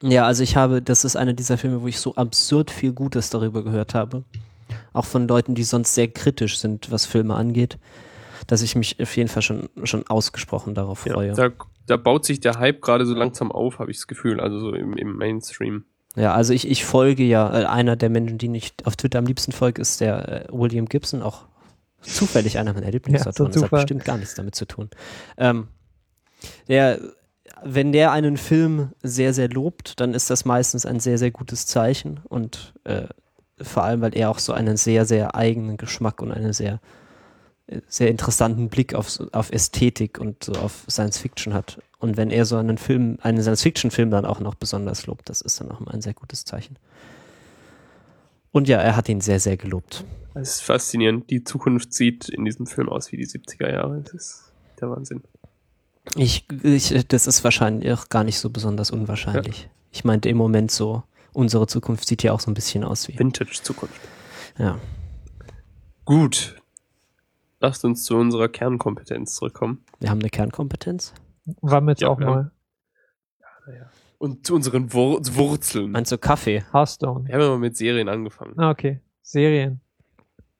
Ja, also ich habe, das ist einer dieser Filme, wo ich so absurd viel Gutes darüber gehört habe. Auch von Leuten, die sonst sehr kritisch sind, was Filme angeht, dass ich mich auf jeden Fall schon, schon ausgesprochen darauf Ja, freue. da, da baut sich der Hype gerade so langsam auf, habe ich das Gefühl, also so im, im Mainstream. Ja, also ich, ich folge ja, äh, einer der Menschen, die ich auf Twitter am liebsten folge, ist der äh, William Gibson, auch zufällig einer meiner Lieblingsautoren. so das hat bestimmt gar nichts damit zu tun. Ähm, der, wenn der einen Film sehr, sehr lobt, dann ist das meistens ein sehr, sehr gutes Zeichen und äh, vor allem, weil er auch so einen sehr, sehr eigenen Geschmack und einen sehr, äh, sehr interessanten Blick auf, auf Ästhetik und so auf Science Fiction hat. Und wenn er so einen Film, einen Science-Fiction-Film dann auch noch besonders lobt, das ist dann auch ein sehr gutes Zeichen. Und ja, er hat ihn sehr, sehr gelobt. Es ist faszinierend. Die Zukunft sieht in diesem Film aus wie die 70er Jahre. Das ist der Wahnsinn. Ich, ich, das ist wahrscheinlich auch gar nicht so besonders unwahrscheinlich. Ich meinte im Moment so, unsere Zukunft sieht ja auch so ein bisschen aus wie. Vintage-Zukunft. Ja. Gut. Lasst uns zu unserer Kernkompetenz zurückkommen. Wir haben eine Kernkompetenz. Waren wir jetzt Ja, auch wir mal. Und zu unseren Wur Wurzeln. Meinst du Kaffee? Hearthstone. Wir haben ja mal mit Serien angefangen. Ah, okay. Serien.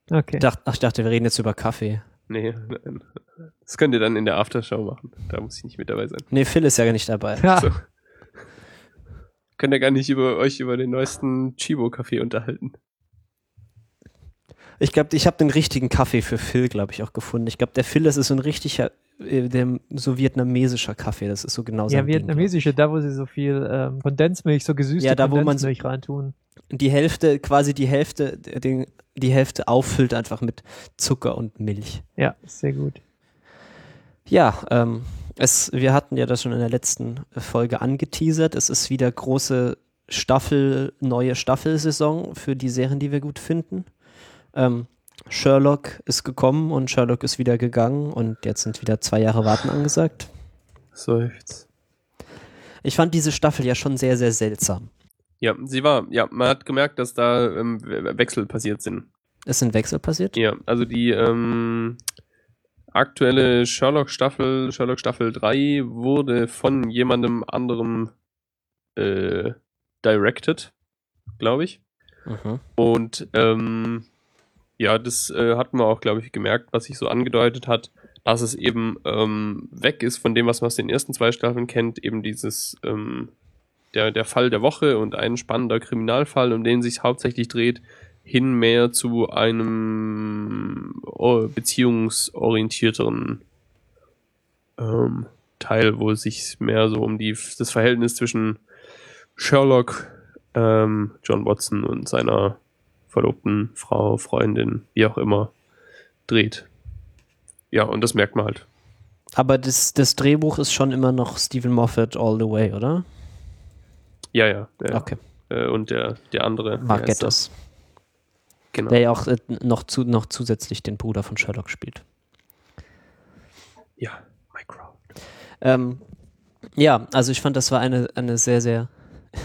Okay. Ich dachte, ach, ich dachte, wir reden jetzt über Kaffee. Nee, nein. das könnt ihr dann in der Aftershow machen. Da muss ich nicht mit dabei sein. Nee, Phil ist ja nicht dabei. Ja, So. Könnt ihr gar nicht über euch über den neuesten Chibo-Kaffee unterhalten. Ich glaube, ich habe den richtigen Kaffee für Phil, glaube ich, auch gefunden. Ich glaube, der Phil, das ist so ein richtiger, äh, der, so vietnamesischer Kaffee. Das ist so genau ja Ding, vietnamesische, da wo sie so viel ähm, Kondensmilch, so gesüßte Ja, da, wo man reintun. die Hälfte, quasi die Hälfte, den, die Hälfte auffüllt einfach mit Zucker und Milch. Ja, sehr gut. Ja, ähm, es, wir hatten ja das schon in der letzten Folge angeteasert. Es ist wieder große Staffel, neue Staffelsaison für die Serien, die wir gut finden. Ähm, Sherlock ist gekommen und Sherlock ist wieder gegangen und jetzt sind wieder zwei Jahre Warten angesagt. Seufz. Ich fand diese Staffel ja schon sehr, sehr seltsam. Ja, sie war, ja, man hat gemerkt, dass da ähm, We- Wechsel passiert sind. Es sind Wechsel passiert. Ja, also die ähm, aktuelle Sherlock-Staffel, Sherlock Staffel 3, wurde von jemandem anderem äh, directed, glaube ich. Mhm. Und ähm, Ja, das äh, hat man auch, glaube ich, gemerkt, was sich so angedeutet hat, dass es eben ähm, weg ist von dem, was man aus den ersten zwei Staffeln kennt, eben dieses ähm, der, der Fall der Woche und ein spannender Kriminalfall, um den sich hauptsächlich dreht, hin mehr zu einem oh, beziehungsorientierteren ähm, Teil, wo es sich mehr so um die, das Verhältnis zwischen Sherlock, ähm, John Watson und seiner Verlobten, Frau, Freundin, wie auch immer, dreht. Ja, und das merkt man halt. Aber das, das Drehbuch ist schon immer noch Stephen Moffat all the way, oder? Ja, ja. ja. Okay. Äh, und der, der andere. Mark? Gettis, Genau. der ja auch äh, noch, zu, noch zusätzlich den Bruder von Sherlock spielt. Ja, Micro. Ähm, ja, also ich fand, das war eine, eine sehr, sehr,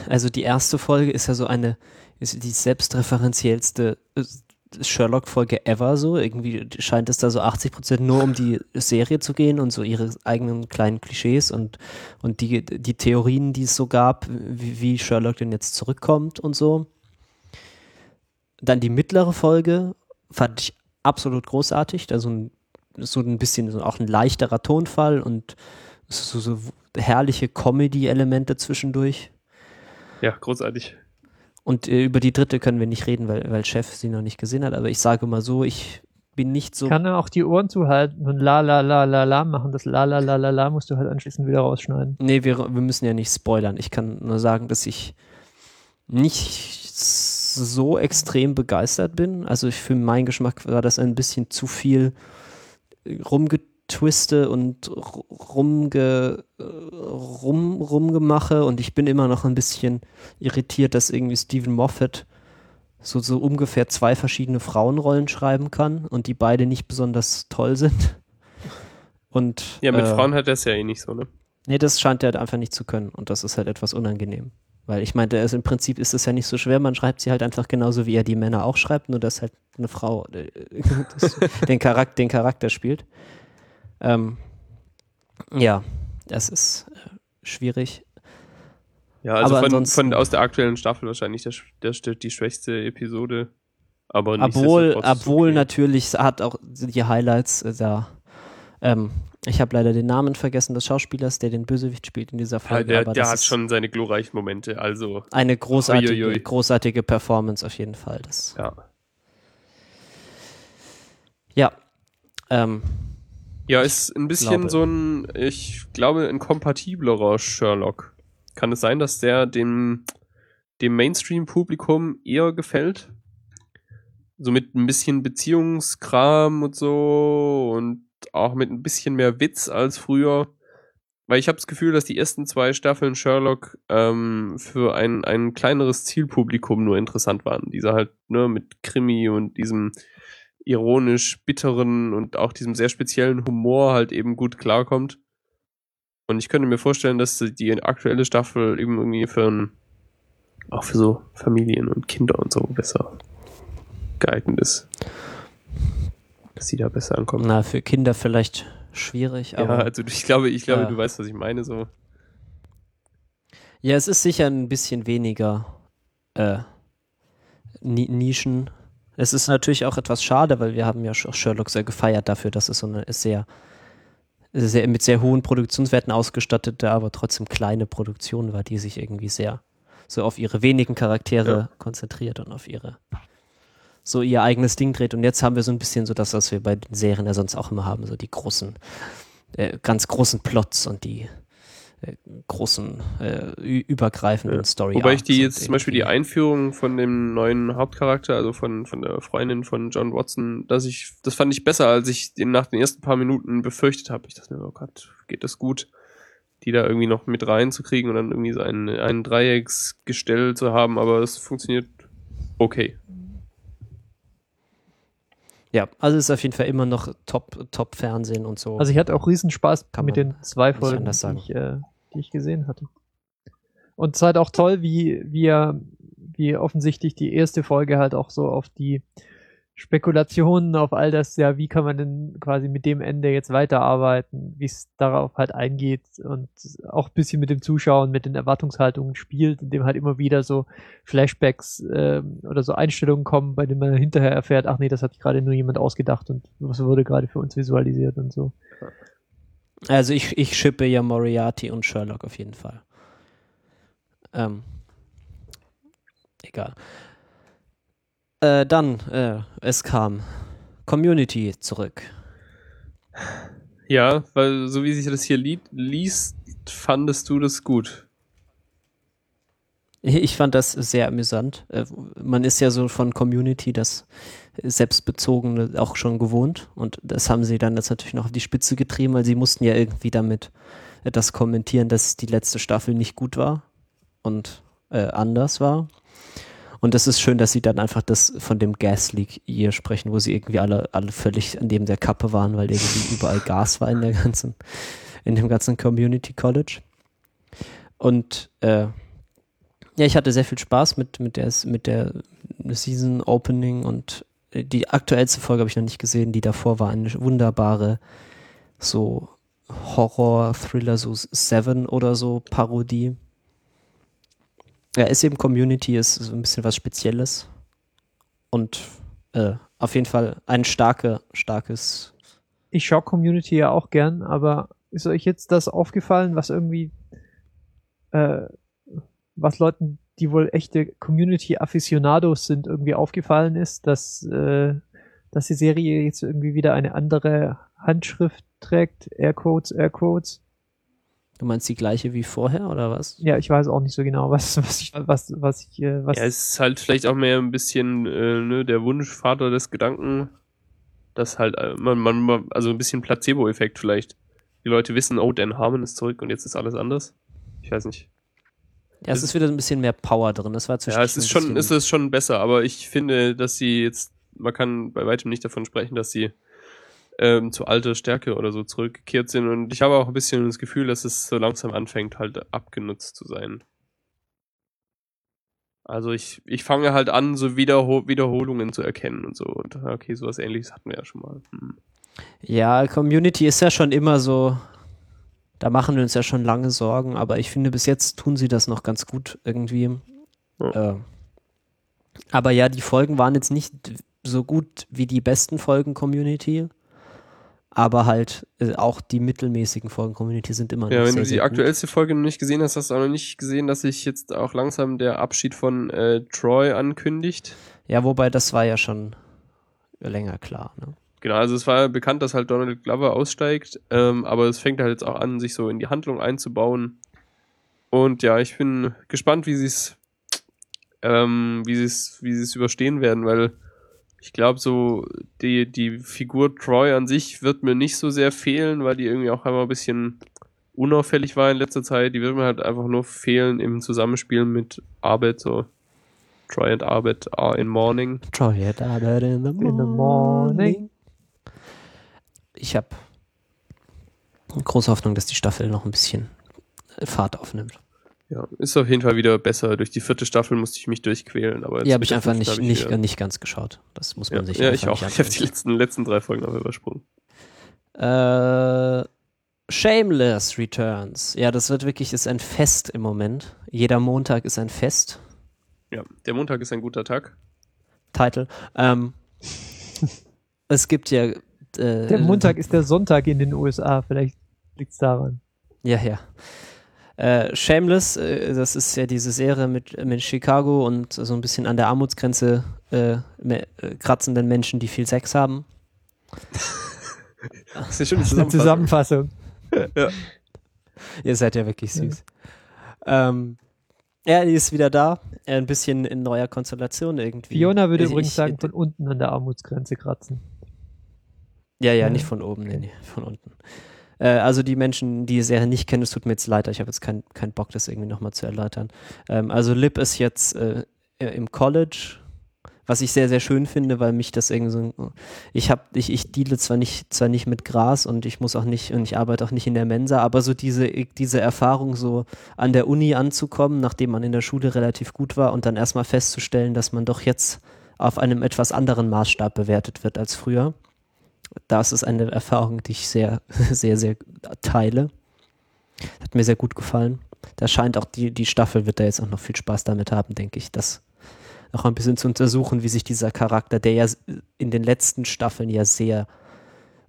also die erste Folge ist ja so eine, ist die selbstreferenziellste äh, Sherlock-Folge ever so. Irgendwie scheint es da so 80 Prozent nur um die Serie zu gehen und so ihre eigenen kleinen Klischees und, und die, die Theorien, die es so gab, wie, wie Sherlock denn jetzt zurückkommt und so. Dann die mittlere Folge fand ich absolut großartig. Da so ein, so ein bisschen so auch ein leichterer Tonfall und so, so herrliche Comedy-Elemente zwischendurch. Ja, großartig. Und äh, über die dritte können wir nicht reden, weil, weil Chef sie noch nicht gesehen hat. Aber ich sage mal so, ich bin nicht so. Kann er auch die Ohren zuhalten und la la la la la machen. Das la la la la la musst du halt anschließend wieder rausschneiden. Nee, wir, wir müssen ja nicht spoilern. Ich kann nur sagen, dass ich nicht so extrem begeistert bin. Also ich, für meinen Geschmack war das ein bisschen zu viel rumgetwiste und rumge, rum, rumgemache und ich bin immer noch ein bisschen irritiert, dass irgendwie Stephen Moffat so, so ungefähr zwei verschiedene Frauenrollen schreiben kann und die beide nicht besonders toll sind. Und, Ja, mit äh, Frauen hat er es ja eh nicht so, ne? Nee, das scheint er halt einfach nicht zu können und das ist halt etwas unangenehm. Weil ich meinte, also im Prinzip ist es ja nicht so schwer, man schreibt sie halt einfach genauso, wie er die Männer auch schreibt, nur dass halt eine Frau äh, <laughs> den, Charakter, den Charakter spielt. Ähm, ja, das ist äh, schwierig. Ja, also Aber von, von aus der aktuellen Staffel wahrscheinlich der, der, die schwächste Episode. Aber Obwohl, obwohl okay. natürlich hat auch die Highlights äh, da. Ähm, ich habe leider den Namen vergessen des Schauspielers, der den Bösewicht spielt in dieser Ja, Folge. der, aber der das hat schon seine glorreichen Momente, also eine großartige, Uiuiui. großartige Performance auf jeden Fall. Das, ja. ja. Ähm, Ja, ist ein bisschen Glaube. so ein, ich glaube, ein kompatiblerer Sherlock. Kann es sein, dass der dem, dem Mainstream-Publikum eher gefällt? So mit ein bisschen Beziehungskram und so und auch mit ein bisschen mehr Witz als früher. Weil ich habe das Gefühl, dass die ersten zwei Staffeln Sherlock ähm, für ein, ein kleineres Zielpublikum nur interessant waren. Dieser halt ne, mit Krimi und diesem ironisch bitteren und auch diesem sehr speziellen Humor halt eben gut klarkommt. Und ich könnte mir vorstellen, dass die aktuelle Staffel eben irgendwie für ein, auch für so Familien und Kinder und so besser geeignet ist. Dass die da besser ankommen. na, für Kinder vielleicht schwierig, ja, aber. also ich glaube, ich glaube, Ja. du weißt, was ich meine, so. Ja, es ist sicher ein bisschen weniger äh, Ni Nischen. Es ist natürlich auch etwas schade, weil wir haben ja Sherlock sehr gefeiert dafür, dass es so eine sehr, sehr mit sehr hohen Produktionswerten ausgestattete, aber trotzdem kleine Produktion war, die sich irgendwie sehr so auf ihre wenigen Charaktere Ja. konzentriert und auf ihre so ihr eigenes Ding dreht. Und jetzt haben wir so ein bisschen so das, was wir bei den Serien ja sonst auch immer haben, so die großen, äh, ganz großen Plots und die großen, äh, übergreifenden Ja. Story. Wobei ich die jetzt zum Beispiel die Einführung von dem neuen Hauptcharakter, also von, von der Freundin von John Watson, dass ich, das fand ich besser, als ich den nach den ersten paar Minuten befürchtet habe. Ich dachte mir, oh Gott, geht das gut, die da irgendwie noch mit reinzukriegen und dann irgendwie so ein, ein Dreiecksgestell zu haben, aber es funktioniert okay. Ja, also es ist auf jeden Fall immer noch Top, Top Fernsehen und so. Also ich hatte auch riesen Spaß Kann mit den zwei Folgen, die ich, äh, die ich gesehen hatte. Und es ist halt auch toll, wie, er, wie offensichtlich die erste Folge halt auch so auf die Spekulationen auf all das, ja, wie kann man denn quasi mit dem Ende jetzt weiterarbeiten, wie es darauf halt eingeht und auch ein bisschen mit dem Zuschauen, mit den Erwartungshaltungen spielt, indem halt immer wieder so Flashbacks äh, oder so Einstellungen kommen, bei denen man hinterher erfährt, ach nee, das hat gerade nur jemand ausgedacht und was wurde gerade für uns visualisiert und so. Also ich, ich schippe ja Moriarty und Sherlock auf jeden Fall. Ähm, egal. Äh, dann, äh, es kam Community zurück. Ja, weil so wie sich das hier li liest, fandest du das gut. Ich fand das sehr amüsant. Äh, man ist ja so von Community das Selbstbezogene auch schon gewohnt und das haben sie dann jetzt natürlich noch auf die Spitze getrieben, weil sie mussten ja irgendwie damit das kommentieren, dass die letzte Staffel nicht gut war und äh, anders war. Und das ist schön, dass sie dann einfach das von dem Gas Leak hier sprechen, wo sie irgendwie alle, alle völlig neben der Kappe waren, weil irgendwie überall Gas war in der ganzen, in dem ganzen Community College. Und äh, ja, ich hatte sehr viel Spaß mit, mit der, mit der Season Opening und die aktuellste Folge habe ich noch nicht gesehen, die davor war eine wunderbare so Horror-Thriller, so Seven oder so Parodie ja, ist eben Community, ist so ein bisschen was Spezielles. Und äh, auf jeden Fall ein starke, starkes. Ich schaue Community ja auch gern, aber ist euch jetzt das aufgefallen, was irgendwie, äh, was Leuten, die wohl echte Community-Afficionados sind, irgendwie aufgefallen ist, dass, äh, dass die Serie jetzt irgendwie wieder eine andere Handschrift trägt, Airquotes, Airquotes. Du meinst die gleiche wie vorher oder was? Ja, ich weiß auch nicht so genau, was, was ich, was, was ich, äh, was. Ja, es ist halt vielleicht auch mehr ein bisschen äh, ne, der Wunschvater des Gedanken, dass halt äh, man, man, also ein bisschen Placebo-Effekt vielleicht. Die Leute wissen, oh, Dan Harmon ist zurück und jetzt ist alles anders. Ich weiß nicht. Ja, es ist wieder ein bisschen mehr Power drin. Das war Ja, es ist schon, es ist schon besser, aber ich finde, dass sie jetzt, man kann bei weitem nicht davon sprechen, dass sie ähm, zu alter Stärke oder so zurückgekehrt sind. Und ich habe auch ein bisschen das Gefühl, dass es so langsam anfängt, halt abgenutzt zu sein. Also ich, ich fange halt an, so Wiederho Wiederholungen zu erkennen und so. Und okay, sowas ähnliches hatten wir ja schon mal. Hm. Ja, Community ist ja schon immer so, da machen wir uns ja schon lange Sorgen, aber ich finde, bis jetzt tun sie das noch ganz gut irgendwie. Ja. Äh, aber ja, die Folgen waren jetzt nicht so gut wie die besten Folgen Community aber halt äh, auch die mittelmäßigen Folgen Community sind immer ja, noch wenn sehr, du die aktuellste Folge noch nicht gesehen hast, hast du auch noch nicht gesehen, dass sich jetzt auch langsam der Abschied von äh, Troy ankündigt. Ja, wobei das war ja schon länger klar. Ne? Genau, also es war ja bekannt, dass halt Donald Glover aussteigt, ähm, aber es fängt halt jetzt auch an, sich so in die Handlung einzubauen. Und ja, ich bin gespannt, wie sie es, ähm, wie sie es, wie sie es überstehen werden, weil ich glaube, so die, die Figur Troy an sich wird mir nicht so sehr fehlen, weil die irgendwie auch einmal ein bisschen unauffällig war in letzter Zeit. Die wird mir halt einfach nur fehlen im Zusammenspiel mit Arbeit, so Troy and Arbeit are in morning. Troy and Arbeit in the morning. In the morning. Ich habe große Hoffnung, dass die Staffel noch ein bisschen Fahrt aufnimmt. Ja, ist auf jeden Fall wieder besser. Durch die vierte Staffel musste ich mich durchquälen. Aber ja, habe ich einfach nicht, ich nicht, nicht ganz geschaut. Das muss man ja, sich Ja, ich auch. Ich habe die letzten, letzten drei Folgen aber übersprungen. Äh, Shameless Returns. Ja, das wird wirklich, ist ein Fest im Moment. Jeder Montag ist ein Fest. Ja, der Montag ist ein guter Tag. Title. Ähm, <laughs> es gibt ja. Äh, der Montag ist der Sonntag in den USA. Vielleicht liegt es daran. Ja, ja. Äh, Shameless, äh, das ist ja diese Serie mit, mit Chicago und so ein bisschen an der Armutsgrenze äh, äh, kratzenden Menschen, die viel Sex haben. <laughs> das ist schon eine Zusammenfassung. ja. <laughs> Ihr seid ja wirklich süß. Ja. Ähm, ja, die ist wieder da. Ein bisschen in neuer Konstellation irgendwie. Fiona würde ich, übrigens ich, sagen, von unten an der Armutsgrenze kratzen. Ja, ja, nicht von oben, nee, nee, von unten. Äh, also die Menschen, die die Serie nicht kennen, es tut mir jetzt leid, ich habe jetzt keinen kein Bock, das irgendwie nochmal zu erläutern. Ähm, also Lip ist jetzt äh, im College, was ich sehr, sehr schön finde, weil mich das irgendwie so, ich habe, ich, ich deale zwar nicht, zwar nicht mit Gras und ich muss auch nicht, und ich arbeite auch nicht in der Mensa, aber so diese, diese Erfahrung, so an der Uni anzukommen, nachdem man in der Schule relativ gut war und dann erstmal festzustellen, dass man doch jetzt auf einem etwas anderen Maßstab bewertet wird als früher. Das ist eine Erfahrung, die ich sehr, <laughs> sehr, sehr teile. Hat mir sehr gut gefallen. Da scheint auch die, die Staffel wird da jetzt auch noch viel Spaß damit haben, denke ich, das noch ein bisschen zu untersuchen, wie sich dieser Charakter, der ja in den letzten Staffeln ja sehr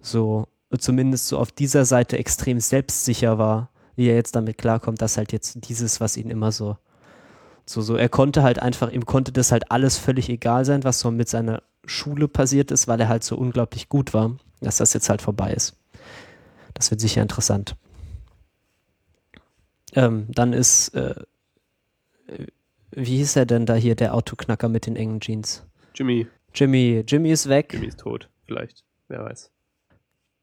so, zumindest so auf dieser Seite extrem selbstsicher war, wie er jetzt damit klarkommt, dass halt jetzt dieses, was ihn immer so, so, so, er konnte halt einfach, ihm konnte das halt alles völlig egal sein, was so mit seiner Schule passiert ist, weil er halt so unglaublich gut war, dass das jetzt halt vorbei ist. Das wird sicher interessant. Ähm, dann ist, äh, wie hieß er denn da hier, der Autoknacker mit den engen Jeans? Jimmy. Jimmy, Jimmy ist weg. Jimmy ist tot, vielleicht. Wer weiß.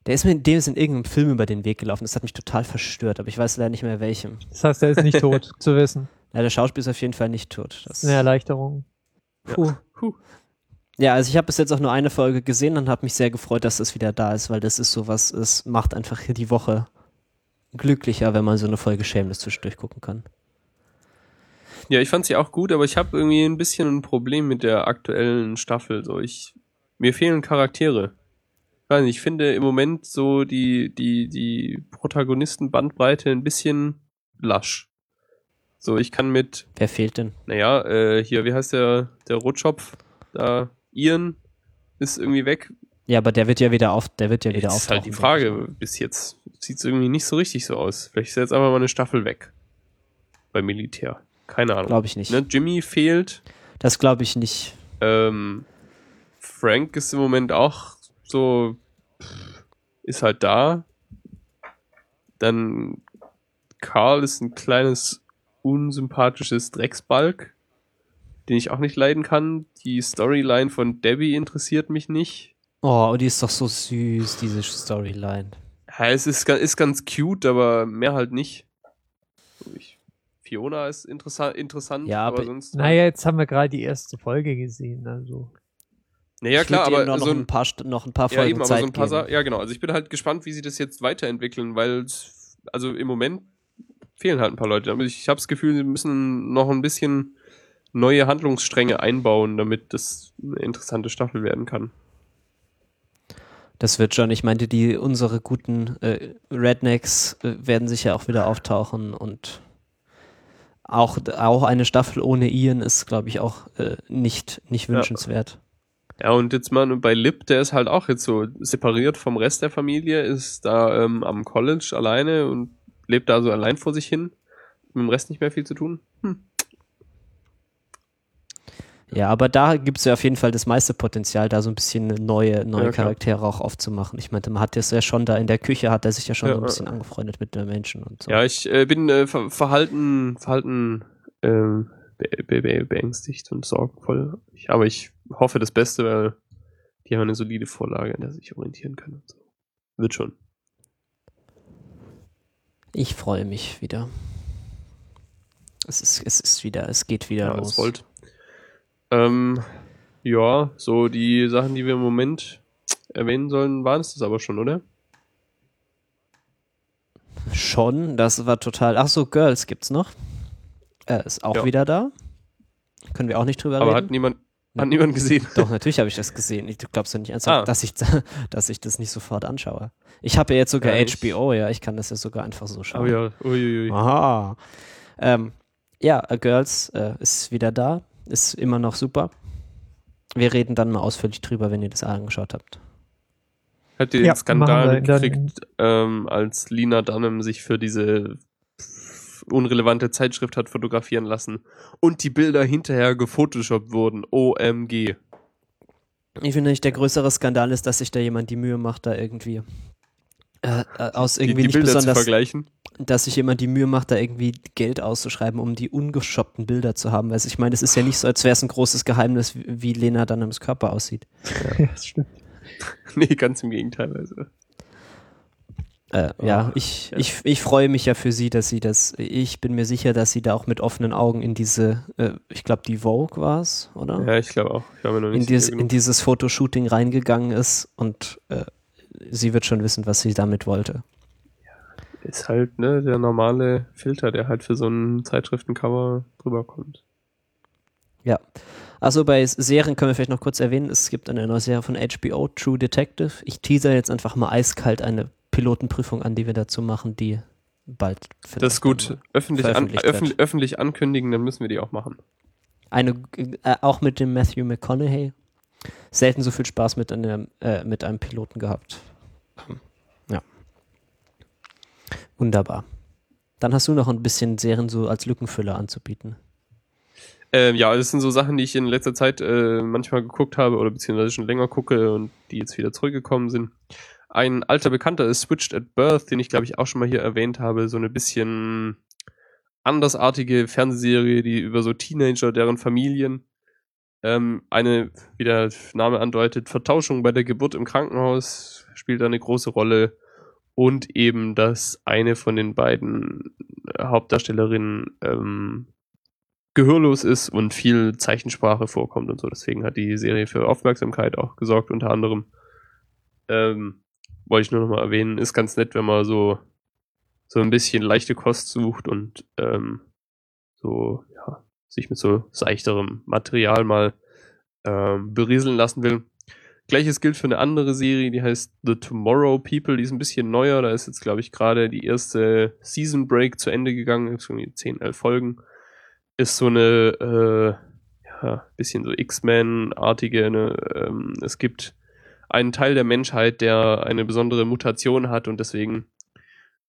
Der ist mir dem ist in irgendeinem Film über den Weg gelaufen. Das hat mich total verstört, aber ich weiß leider nicht mehr welchem. Das heißt, er ist nicht tot, <laughs> zu wissen. Ja, der Schauspieler ist auf jeden Fall nicht tot. Das Eine Erleichterung. Puh. Puh. Ja, also ich habe bis jetzt auch nur eine Folge gesehen und habe mich sehr gefreut, dass das wieder da ist, weil das ist sowas, es macht einfach hier die Woche glücklicher, wenn man so eine Folge Shameless zwischendurch gucken kann. Ja, ich fand sie auch gut, aber ich habe irgendwie ein bisschen ein Problem mit der aktuellen Staffel. So, ich mir fehlen Charaktere. Ich weiß nicht, ich finde im Moment so die die die Protagonisten-Bandbreite ein bisschen lasch. So, ich kann mit, Wer fehlt denn? naja, äh, hier, wie heißt der der Rotschopf? Da Ian ist irgendwie weg. Ja, aber der wird ja wieder auf, der wird ja wieder Jetzt ist halt die Frage. Bis jetzt sieht es irgendwie nicht so richtig so aus. Vielleicht ist jetzt einfach mal eine Staffel weg. Beim Militär. Keine. Ahnung. Glaube ich nicht. Ne? Jimmy fehlt. Das glaube ich nicht. Ähm, Frank ist im Moment auch so, ist halt da. Dann Carl ist ein kleines, unsympathisches Drecksbalg, den ich auch nicht leiden kann. Die Storyline von Debbie interessiert mich nicht. Oh, und die ist doch so süß, diese Storyline. Ja, es ist, ist ganz cute, aber mehr halt nicht. Ich, Fiona ist interessa interessant, Ja, aber aber- sonst. Naja, jetzt haben wir gerade die erste Folge gesehen, also. naja, Ich klar, aber noch, so ein ein paar, noch ein paar Ja, Folgen eben, aber Zeit so ein paar geben. Sa Ja, genau. Also ich bin halt gespannt, wie sie das jetzt weiterentwickeln, weil es- also im Moment fehlen halt ein paar Leute. Aber ich habe das Gefühl, sie müssen noch ein bisschen neue Handlungsstränge einbauen, damit das eine interessante Staffel werden kann. Das wird schon. Ich meinte, die unsere guten äh, Rednecks äh, werden sicher auch wieder auftauchen und auch, auch eine Staffel ohne Ian ist, glaube ich, auch äh, nicht, nicht Ja. wünschenswert. Ja, und jetzt mal bei Lip, der ist halt auch jetzt so separiert vom Rest der Familie, ist da ähm, am College alleine und lebt da so allein vor sich hin. Mit dem Rest nicht mehr viel zu tun. Hm. Ja, aber da gibt es ja auf jeden Fall das meiste Potenzial, da so ein bisschen neue, neue Ja. Charaktere auch aufzumachen. Ich meinte, man hat das ja schon da in der Küche, hat er sich ja schon Ja, so ein ja, bisschen angefreundet mit den Menschen und so. Ja, ich äh, bin äh, ver verhalten, verhalten ähm, be be be beängstigt und sorgenvoll. Ich, aber ich hoffe das Beste, weil die haben eine solide Vorlage, an der sie sich orientieren können. Und so. Wird schon. Ich freue mich wieder. Es ist, es ist wieder, es geht wieder Ja, los. es rollt. Ähm, ja, so die Sachen, die wir im Moment erwähnen sollen, waren es das aber schon, oder? Schon, das war total. Ach so, Girls gibt's noch. Äh, ist auch Ja. wieder da. Können wir auch nicht drüber Aber reden. hat niemand, hat niemand gesehen. Doch, natürlich habe ich das gesehen. Ich- Du glaubst ja nicht ernsthaft, Ah. dass, ich, <laughs> dass ich das nicht sofort anschaue. Ich habe ja jetzt sogar Ja, ich- HBO, ja. Ich kann das ja sogar einfach so schauen. Oh ja, uiuiui. Aha. Ähm, ja, A Girls äh, ist wieder da. Ist immer noch super. Wir reden dann mal ausführlich drüber, wenn ihr das angeschaut habt. Habt ihr den Ja, Skandal gekriegt, ähm, als Lina Dunham sich für diese unrelevante Zeitschrift hat fotografieren lassen und die Bilder hinterher gefotoshoppt wurden? OMG. Ich finde nicht, der größere Skandal ist, dass sich da jemand die Mühe macht, da irgendwie äh, äh, aus Die, irgendwie die nicht Bilder zu besonders, vergleichen. dass sich jemand die Mühe macht, da irgendwie Geld auszuschreiben, um die ungeschoppten Bilder zu haben. Also ich meine, es ist ja nicht so, als wäre es ein großes Geheimnis, wie, wie Lena dann im Körper aussieht. <laughs> Ja, das stimmt. <laughs> nee, ganz im Gegenteil. Also. Äh, ja, Oh, ich, ja. ich, ich freue mich ja für sie, dass sie das, ich bin mir sicher, dass sie da auch mit offenen Augen in diese, äh, ich glaube, die Vogue war es, oder? Ja, ich glaube auch. Ich war mir noch nicht in, dies, in dieses Fotoshooting reingegangen ist und äh, sie wird schon wissen, was sie damit wollte. Ist halt ne, der normale Filter, der halt für so ein Zeitschriftencover drüber kommt. Ja. Also bei Serien können wir vielleicht noch kurz erwähnen, es gibt eine neue Serie von HBO, True Detective. Ich teaser jetzt einfach mal eiskalt eine Pilotenprüfung an, die wir dazu machen, die bald Das ist gut. Öffentlich, an, öffentlich, öffentlich ankündigen, dann müssen wir die auch machen. Eine, äh, auch mit dem Matthew McConaughey. Selten so viel Spaß mit einem, äh, mit einem Piloten gehabt. Ja. Wunderbar. Dann hast du noch ein bisschen Serien so als Lückenfüller anzubieten. Ähm, ja, das sind so Sachen, die ich in letzter Zeit äh, manchmal geguckt habe oder beziehungsweise schon länger gucke und die jetzt wieder zurückgekommen sind. Ein alter Bekannter ist Switched at Birth, den ich glaube ich auch schon mal hier erwähnt habe. So eine bisschen andersartige Fernsehserie, die über so Teenager, deren Familien ähm, eine, wie der Name andeutet, Vertauschung bei der Geburt im Krankenhaus spielt eine große Rolle und eben, dass eine von den beiden Hauptdarstellerinnen ähm, gehörlos ist und viel Zeichensprache vorkommt und so. Deswegen hat die Serie für Aufmerksamkeit auch gesorgt, unter anderem. Ähm, wollte ich nur noch mal erwähnen, ist ganz nett, wenn man so, so ein bisschen leichte Kost sucht und ähm, so, ja, sich mit so seichterem Material mal ähm, berieseln lassen will. Gleiches gilt für eine andere Serie, die heißt The Tomorrow People, die ist ein bisschen neuer. Da ist jetzt, glaube ich, gerade die erste Season Break zu Ende gegangen, irgendwie 10, 11 Folgen. Ist so eine, äh, ja, bisschen so X-Men-artige, ne? ähm, es gibt einen Teil der Menschheit, der eine besondere Mutation hat und deswegen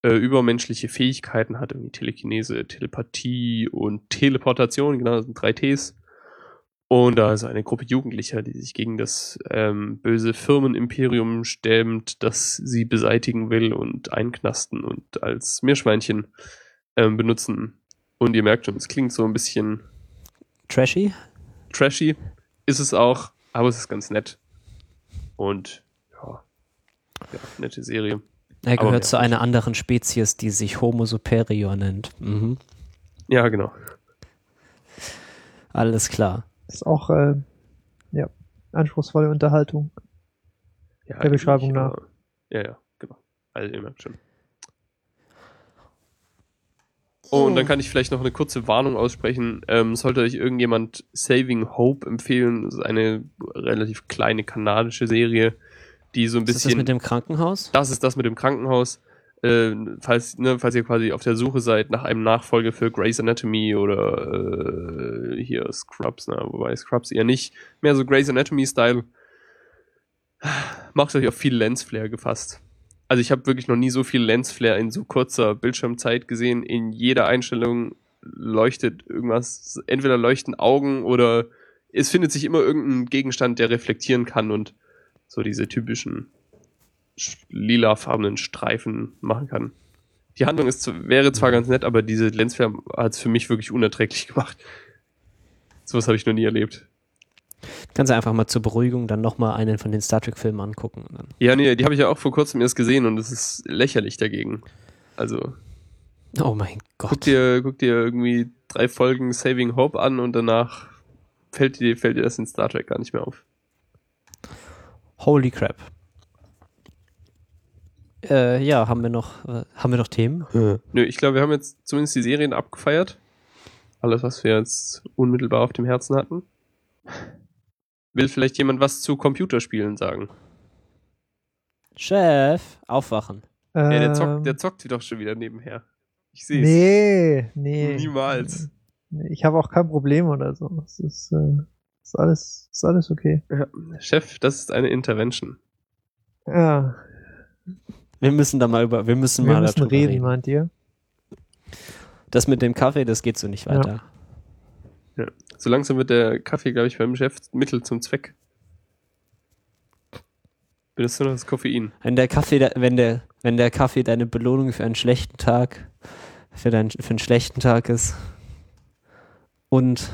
äh, übermenschliche Fähigkeiten hat, irgendwie Telekinese, Telepathie und Teleportation, genau, das sind drei Ts. Und da ist eine Gruppe Jugendlicher, die sich gegen das ähm, böse Firmenimperium stemmt, das sie beseitigen will und einknasten und als Meerschweinchen ähm, benutzen. Und ihr merkt schon, es klingt so ein bisschen Trashy? trashy, ist es auch, aber es ist ganz nett. Und ja, ja nette Serie. Er Aber gehört mehr zu einer anderen Spezies, die sich Homo superior nennt. Mhm. Ja, genau. Alles klar. Das ist auch, äh, ja, anspruchsvolle Unterhaltung. Ja, Der Beschreibung ich, nach. Ja, ja, genau. Also ihr merkt schon. Oh, und dann kann ich vielleicht noch eine kurze Warnung aussprechen. Ähm, sollte euch irgendjemand Saving Hope empfehlen, das ist eine relativ kleine kanadische Serie, die so ein Ist das bisschen. mit dem Krankenhaus? Das ist das mit dem Krankenhaus. Äh, falls, ne, falls ihr quasi auf der Suche seid nach einem Nachfolger für Grey's Anatomy oder äh, hier Scrubs, na, wobei Scrubs eher nicht, mehr so Grey's Anatomy-Style, macht euch auf viel Lensflare gefasst. Also ich habe wirklich noch nie so viel Lensflare in so kurzer Bildschirmzeit gesehen. In jeder Einstellung leuchtet irgendwas, entweder leuchten Augen oder es findet sich immer irgendein Gegenstand, der reflektieren kann und so diese typischen sch- lilafarbenen Streifen machen kann. Die Handlung ist, wäre zwar ganz nett, aber diese Lensflare hat es für mich wirklich unerträglich <laughs> gemacht. Sowas habe ich noch nie erlebt. Kannst du einfach mal zur Beruhigung dann nochmal einen von den Star Trek-Filmen angucken. Ja, nee, die habe ich ja auch vor kurzem erst gesehen und es ist lächerlich dagegen. Also, Oh mein guck Gott. dir, guck dir irgendwie drei Folgen Saving Hope an und danach fällt dir, fällt dir das in Star Trek gar nicht mehr auf. Holy crap. Äh, ja, haben wir noch, äh, haben wir noch Themen? Nö, ich glaube, wir haben jetzt zumindest die Serien abgefeiert. Alles, was wir jetzt unmittelbar auf dem Herzen hatten. Will vielleicht jemand was zu Computerspielen sagen? Chef, aufwachen. Ja, der Ähm, zockt, der zockt doch schon wieder nebenher. Ich sehe es. Nee, nee. Niemals. Nee, Ich habe auch kein Problem oder so. Es ist, äh, ist alles, ist alles okay. Ja, Chef, das ist eine Intervention. Ja, Wir müssen da mal über, wir müssen wir mal müssen darüber reden, reden. meint ihr? Das mit dem Kaffee, das geht so nicht Ja. weiter. So langsam wird der Kaffee, glaube ich, beim Chef Mittel zum Zweck. Benutzt du noch das Koffein? Wenn der Kaffee, wenn der, wenn der Kaffee deine Belohnung für einen schlechten Tag, für, dein, für einen schlechten Tag ist und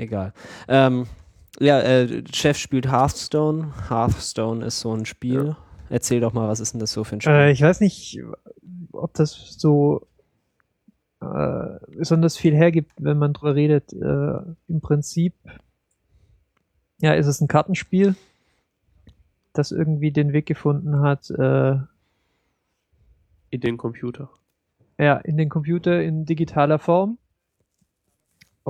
egal. Ähm, ja, äh, Chef spielt Hearthstone. Hearthstone ist so ein Spiel. Erzähl doch mal, was ist denn das so für ein Spiel? Äh, ich weiß nicht, ob das so äh, besonders viel hergibt, wenn man drüber redet. Äh, Im Prinzip, ja, ist es ein Kartenspiel, das irgendwie den Weg gefunden hat, äh, In den Computer. ja, in den Computer in digitaler Form.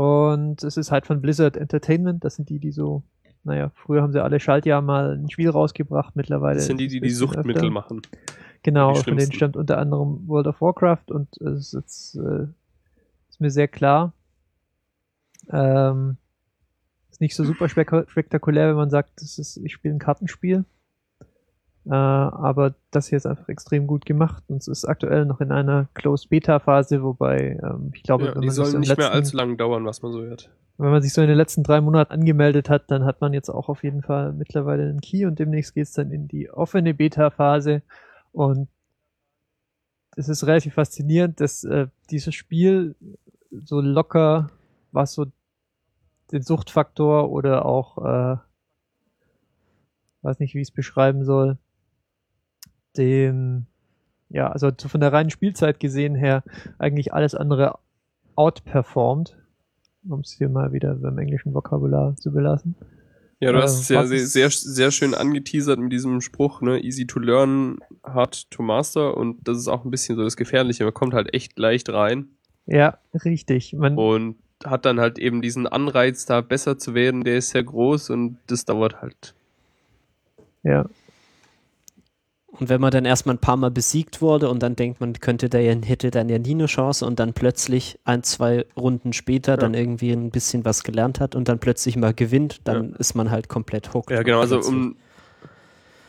Und es ist halt von Blizzard Entertainment. Das sind die, die so, naja, früher haben sie alle Schaltjahr mal ein Spiel rausgebracht. Mittlerweile. Das sind die, die die Suchtmittel öfter. machen. Genau, von denen stammt unter anderem World of Warcraft und es ist, äh, ist mir sehr klar. Ähm, ist nicht so super spek spektakulär, wenn man sagt, das ist, ich spiele ein Kartenspiel. Äh, aber das hier ist einfach extrem gut gemacht und es ist aktuell noch in einer Closed Beta Phase, wobei ähm, ich glaube, Ja, wenn, die man so sollen im nicht mehr letzten- allzu lang dauern, was man so hört. wenn man sich so in den letzten drei Monaten angemeldet hat, dann hat man jetzt auch auf jeden Fall mittlerweile einen Key und demnächst geht's dann in die offene Beta-Phase. Und es ist relativ faszinierend, dass äh, dieses Spiel so locker, was so den Suchtfaktor oder auch, äh, weiß nicht, wie ich es beschreiben soll, den, ja, also so von der reinen Spielzeit gesehen her, eigentlich alles andere outperformt um es hier mal wieder beim englischen Vokabular zu belassen. Ja, du Äh, hast es ja sehr, sehr schön angeteasert mit diesem Spruch, ne? Easy to learn, hard to master. Und das ist auch ein bisschen so das Gefährliche. Man kommt halt echt leicht rein Ja, richtig. Man, und hat dann halt eben diesen Anreiz, da besser zu werden, der ist sehr groß und das dauert halt. ja, Und wenn man dann erstmal ein paar Mal besiegt wurde und dann denkt man, könnte der ja, hätte dann ja nie eine Chance und dann plötzlich ein, zwei Runden später dann irgendwie ein bisschen was gelernt hat und dann plötzlich mal gewinnt, dann ist man halt komplett hooked. Ja, genau, also um,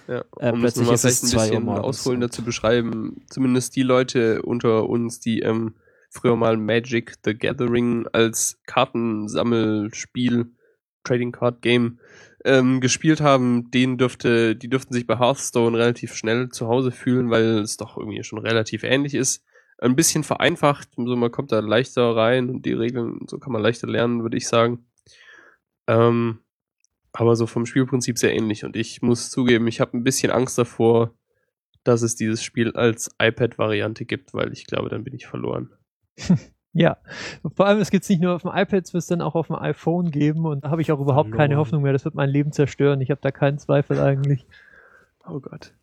ja, Äh, um plötzlich mal ist es vielleicht ein bisschen ausholender zu beschreiben, zumindest die Leute unter uns, die ähm, früher mal Magic the Gathering als Kartensammelspiel, Trading Card Game ähm, gespielt haben, denen dürfte, die dürften sich bei Hearthstone relativ schnell zu Hause fühlen, weil es doch irgendwie schon relativ ähnlich ist. Ein bisschen vereinfacht, so man kommt da leichter rein und die Regeln, so kann man leichter lernen, würde ich sagen. Ähm, aber so vom Spielprinzip sehr ähnlich. Und ich muss zugeben, ich habe ein bisschen Angst davor, dass es dieses Spiel als iPad-Variante gibt, weil ich glaube, dann bin ich verloren. <laughs> ja. Vor allem, es gibt's nicht nur auf dem iPad, es wird es dann auch auf dem iPhone geben und da habe ich auch überhaupt keine Verloren. Hoffnung mehr. Das wird mein Leben zerstören. Ich habe da keinen Zweifel eigentlich. Oh Gott.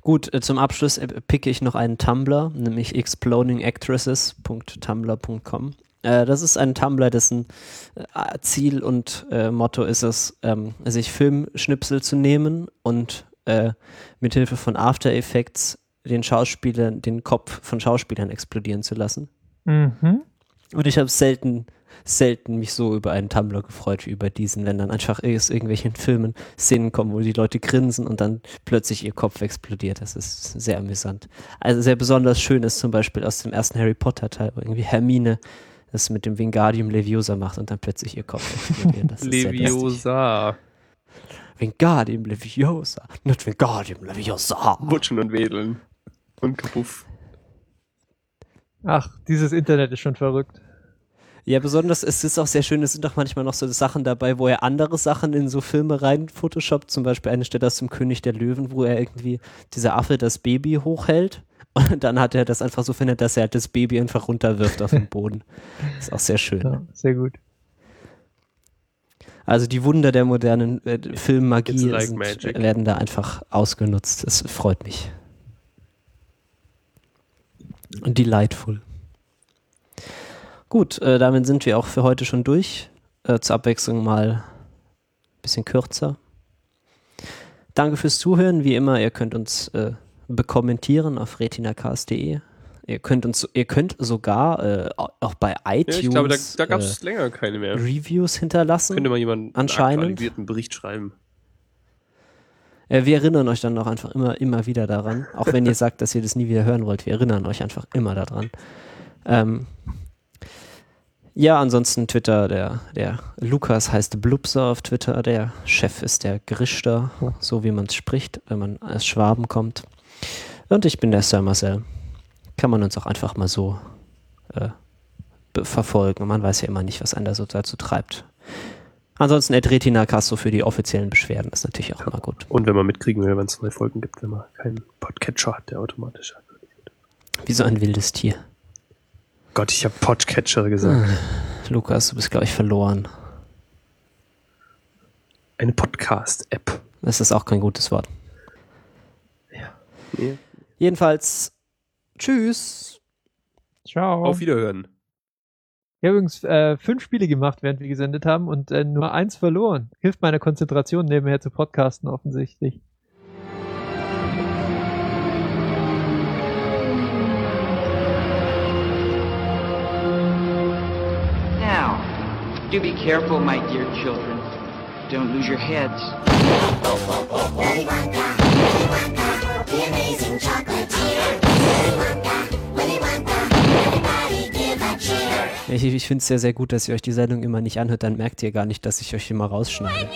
Gut, äh, zum Abschluss äh, picke ich noch einen Tumblr, nämlich explodingactresses.tumblr.com. Äh, das ist ein Tumblr, dessen äh, Ziel und äh, Motto ist es, ähm, sich Filmschnipsel zu nehmen und äh, mithilfe von After Effects den Schauspielern, den Kopf von Schauspielern explodieren zu lassen. Mhm. Und ich habe selten, selten mich so über einen Tumblr gefreut wie über diesen, wenn dann einfach aus irgendwelchen Filmen Szenen kommen, wo die Leute grinsen und dann plötzlich ihr Kopf explodiert. Das ist sehr amüsant. Also sehr besonders schön ist zum Beispiel aus dem ersten Harry Potter Teil, wo irgendwie Hermine das mit dem Wingardium Leviosa macht und dann plötzlich ihr Kopf explodiert. Das ist. Leviosa. Wingardium Leviosa, nicht Wingardium Leviosa. Wutschen und Wedeln. Und Kapuff. Ach, dieses Internet ist schon verrückt. Ja, besonders, es ist auch sehr schön, es sind auch manchmal noch so Sachen dabei, wo er andere Sachen in so Filme rein photoshoppt. Zum Beispiel eine Stelle aus dem König der Löwen, wo er irgendwie dieser Affe das Baby hochhält. <laughs> Und dann hat er das einfach so findet, dass er halt das Baby einfach runterwirft auf den Boden. <laughs> Ist auch sehr schön. Ja, sehr gut. Also die Wunder der modernen äh, Filmmagie like sind, werden da einfach ausgenutzt. Das freut mich. Und delightful. Gut, äh, damit sind wir auch für heute schon durch. Äh, zur Abwechslung mal ein bisschen kürzer. Danke fürs Zuhören. Wie immer, ihr könnt uns äh, bekommentieren auf retinacast.de. Ihr könnt uns, ihr könnt sogar äh, auch bei Ja, iTunes ich glaube, da, da gab äh, länger keine mehr. Reviews hinterlassen. Könnte mal jemand einen Anscheinend. aktualisierten Bericht schreiben. Äh, wir erinnern euch dann auch einfach immer, immer wieder daran. Auch wenn ihr sagt, dass ihr das nie wieder hören wollt. Wir erinnern euch einfach immer daran. Ähm, ja, ansonsten Twitter, der, der Lukas heißt Blubser auf Twitter, der Chef ist der Grischter, so wie man es spricht, wenn man als Schwaben kommt. Und ich bin der Sir Marcel. Kann man uns auch einfach mal so äh, verfolgen. Man weiß ja immer nicht, was einen da so dazu treibt. Ansonsten Ed Retina Castro für die offiziellen Beschwerden ist natürlich auch immer gut. Und wenn man mitkriegen will, wenn es neue Folgen gibt, wenn man keinen Podcatcher hat, der automatisch hat. Wie so ein wildes Tier. Gott, ich habe Podcatcher gesagt. Lukas, du bist, glaube ich, verloren. Eine Podcast-App. Das ist auch kein gutes Wort. Nee. Jedenfalls, tschüss. Ciao. Auf Wiederhören. Ich habe übrigens äh, fünf Spiele gemacht, während wir gesendet haben und äh, nur eins verloren. Hilft meiner Konzentration nebenher zu podcasten offensichtlich. Now, do be careful, my dear children. Don't lose your heads. Willy Wonka, Willy Wonka, the amazing chocolatier. Ich, ich finde es sehr, sehr gut, dass ihr euch die Sendung immer nicht anhört, dann merkt ihr gar nicht, dass ich euch immer rausschneide.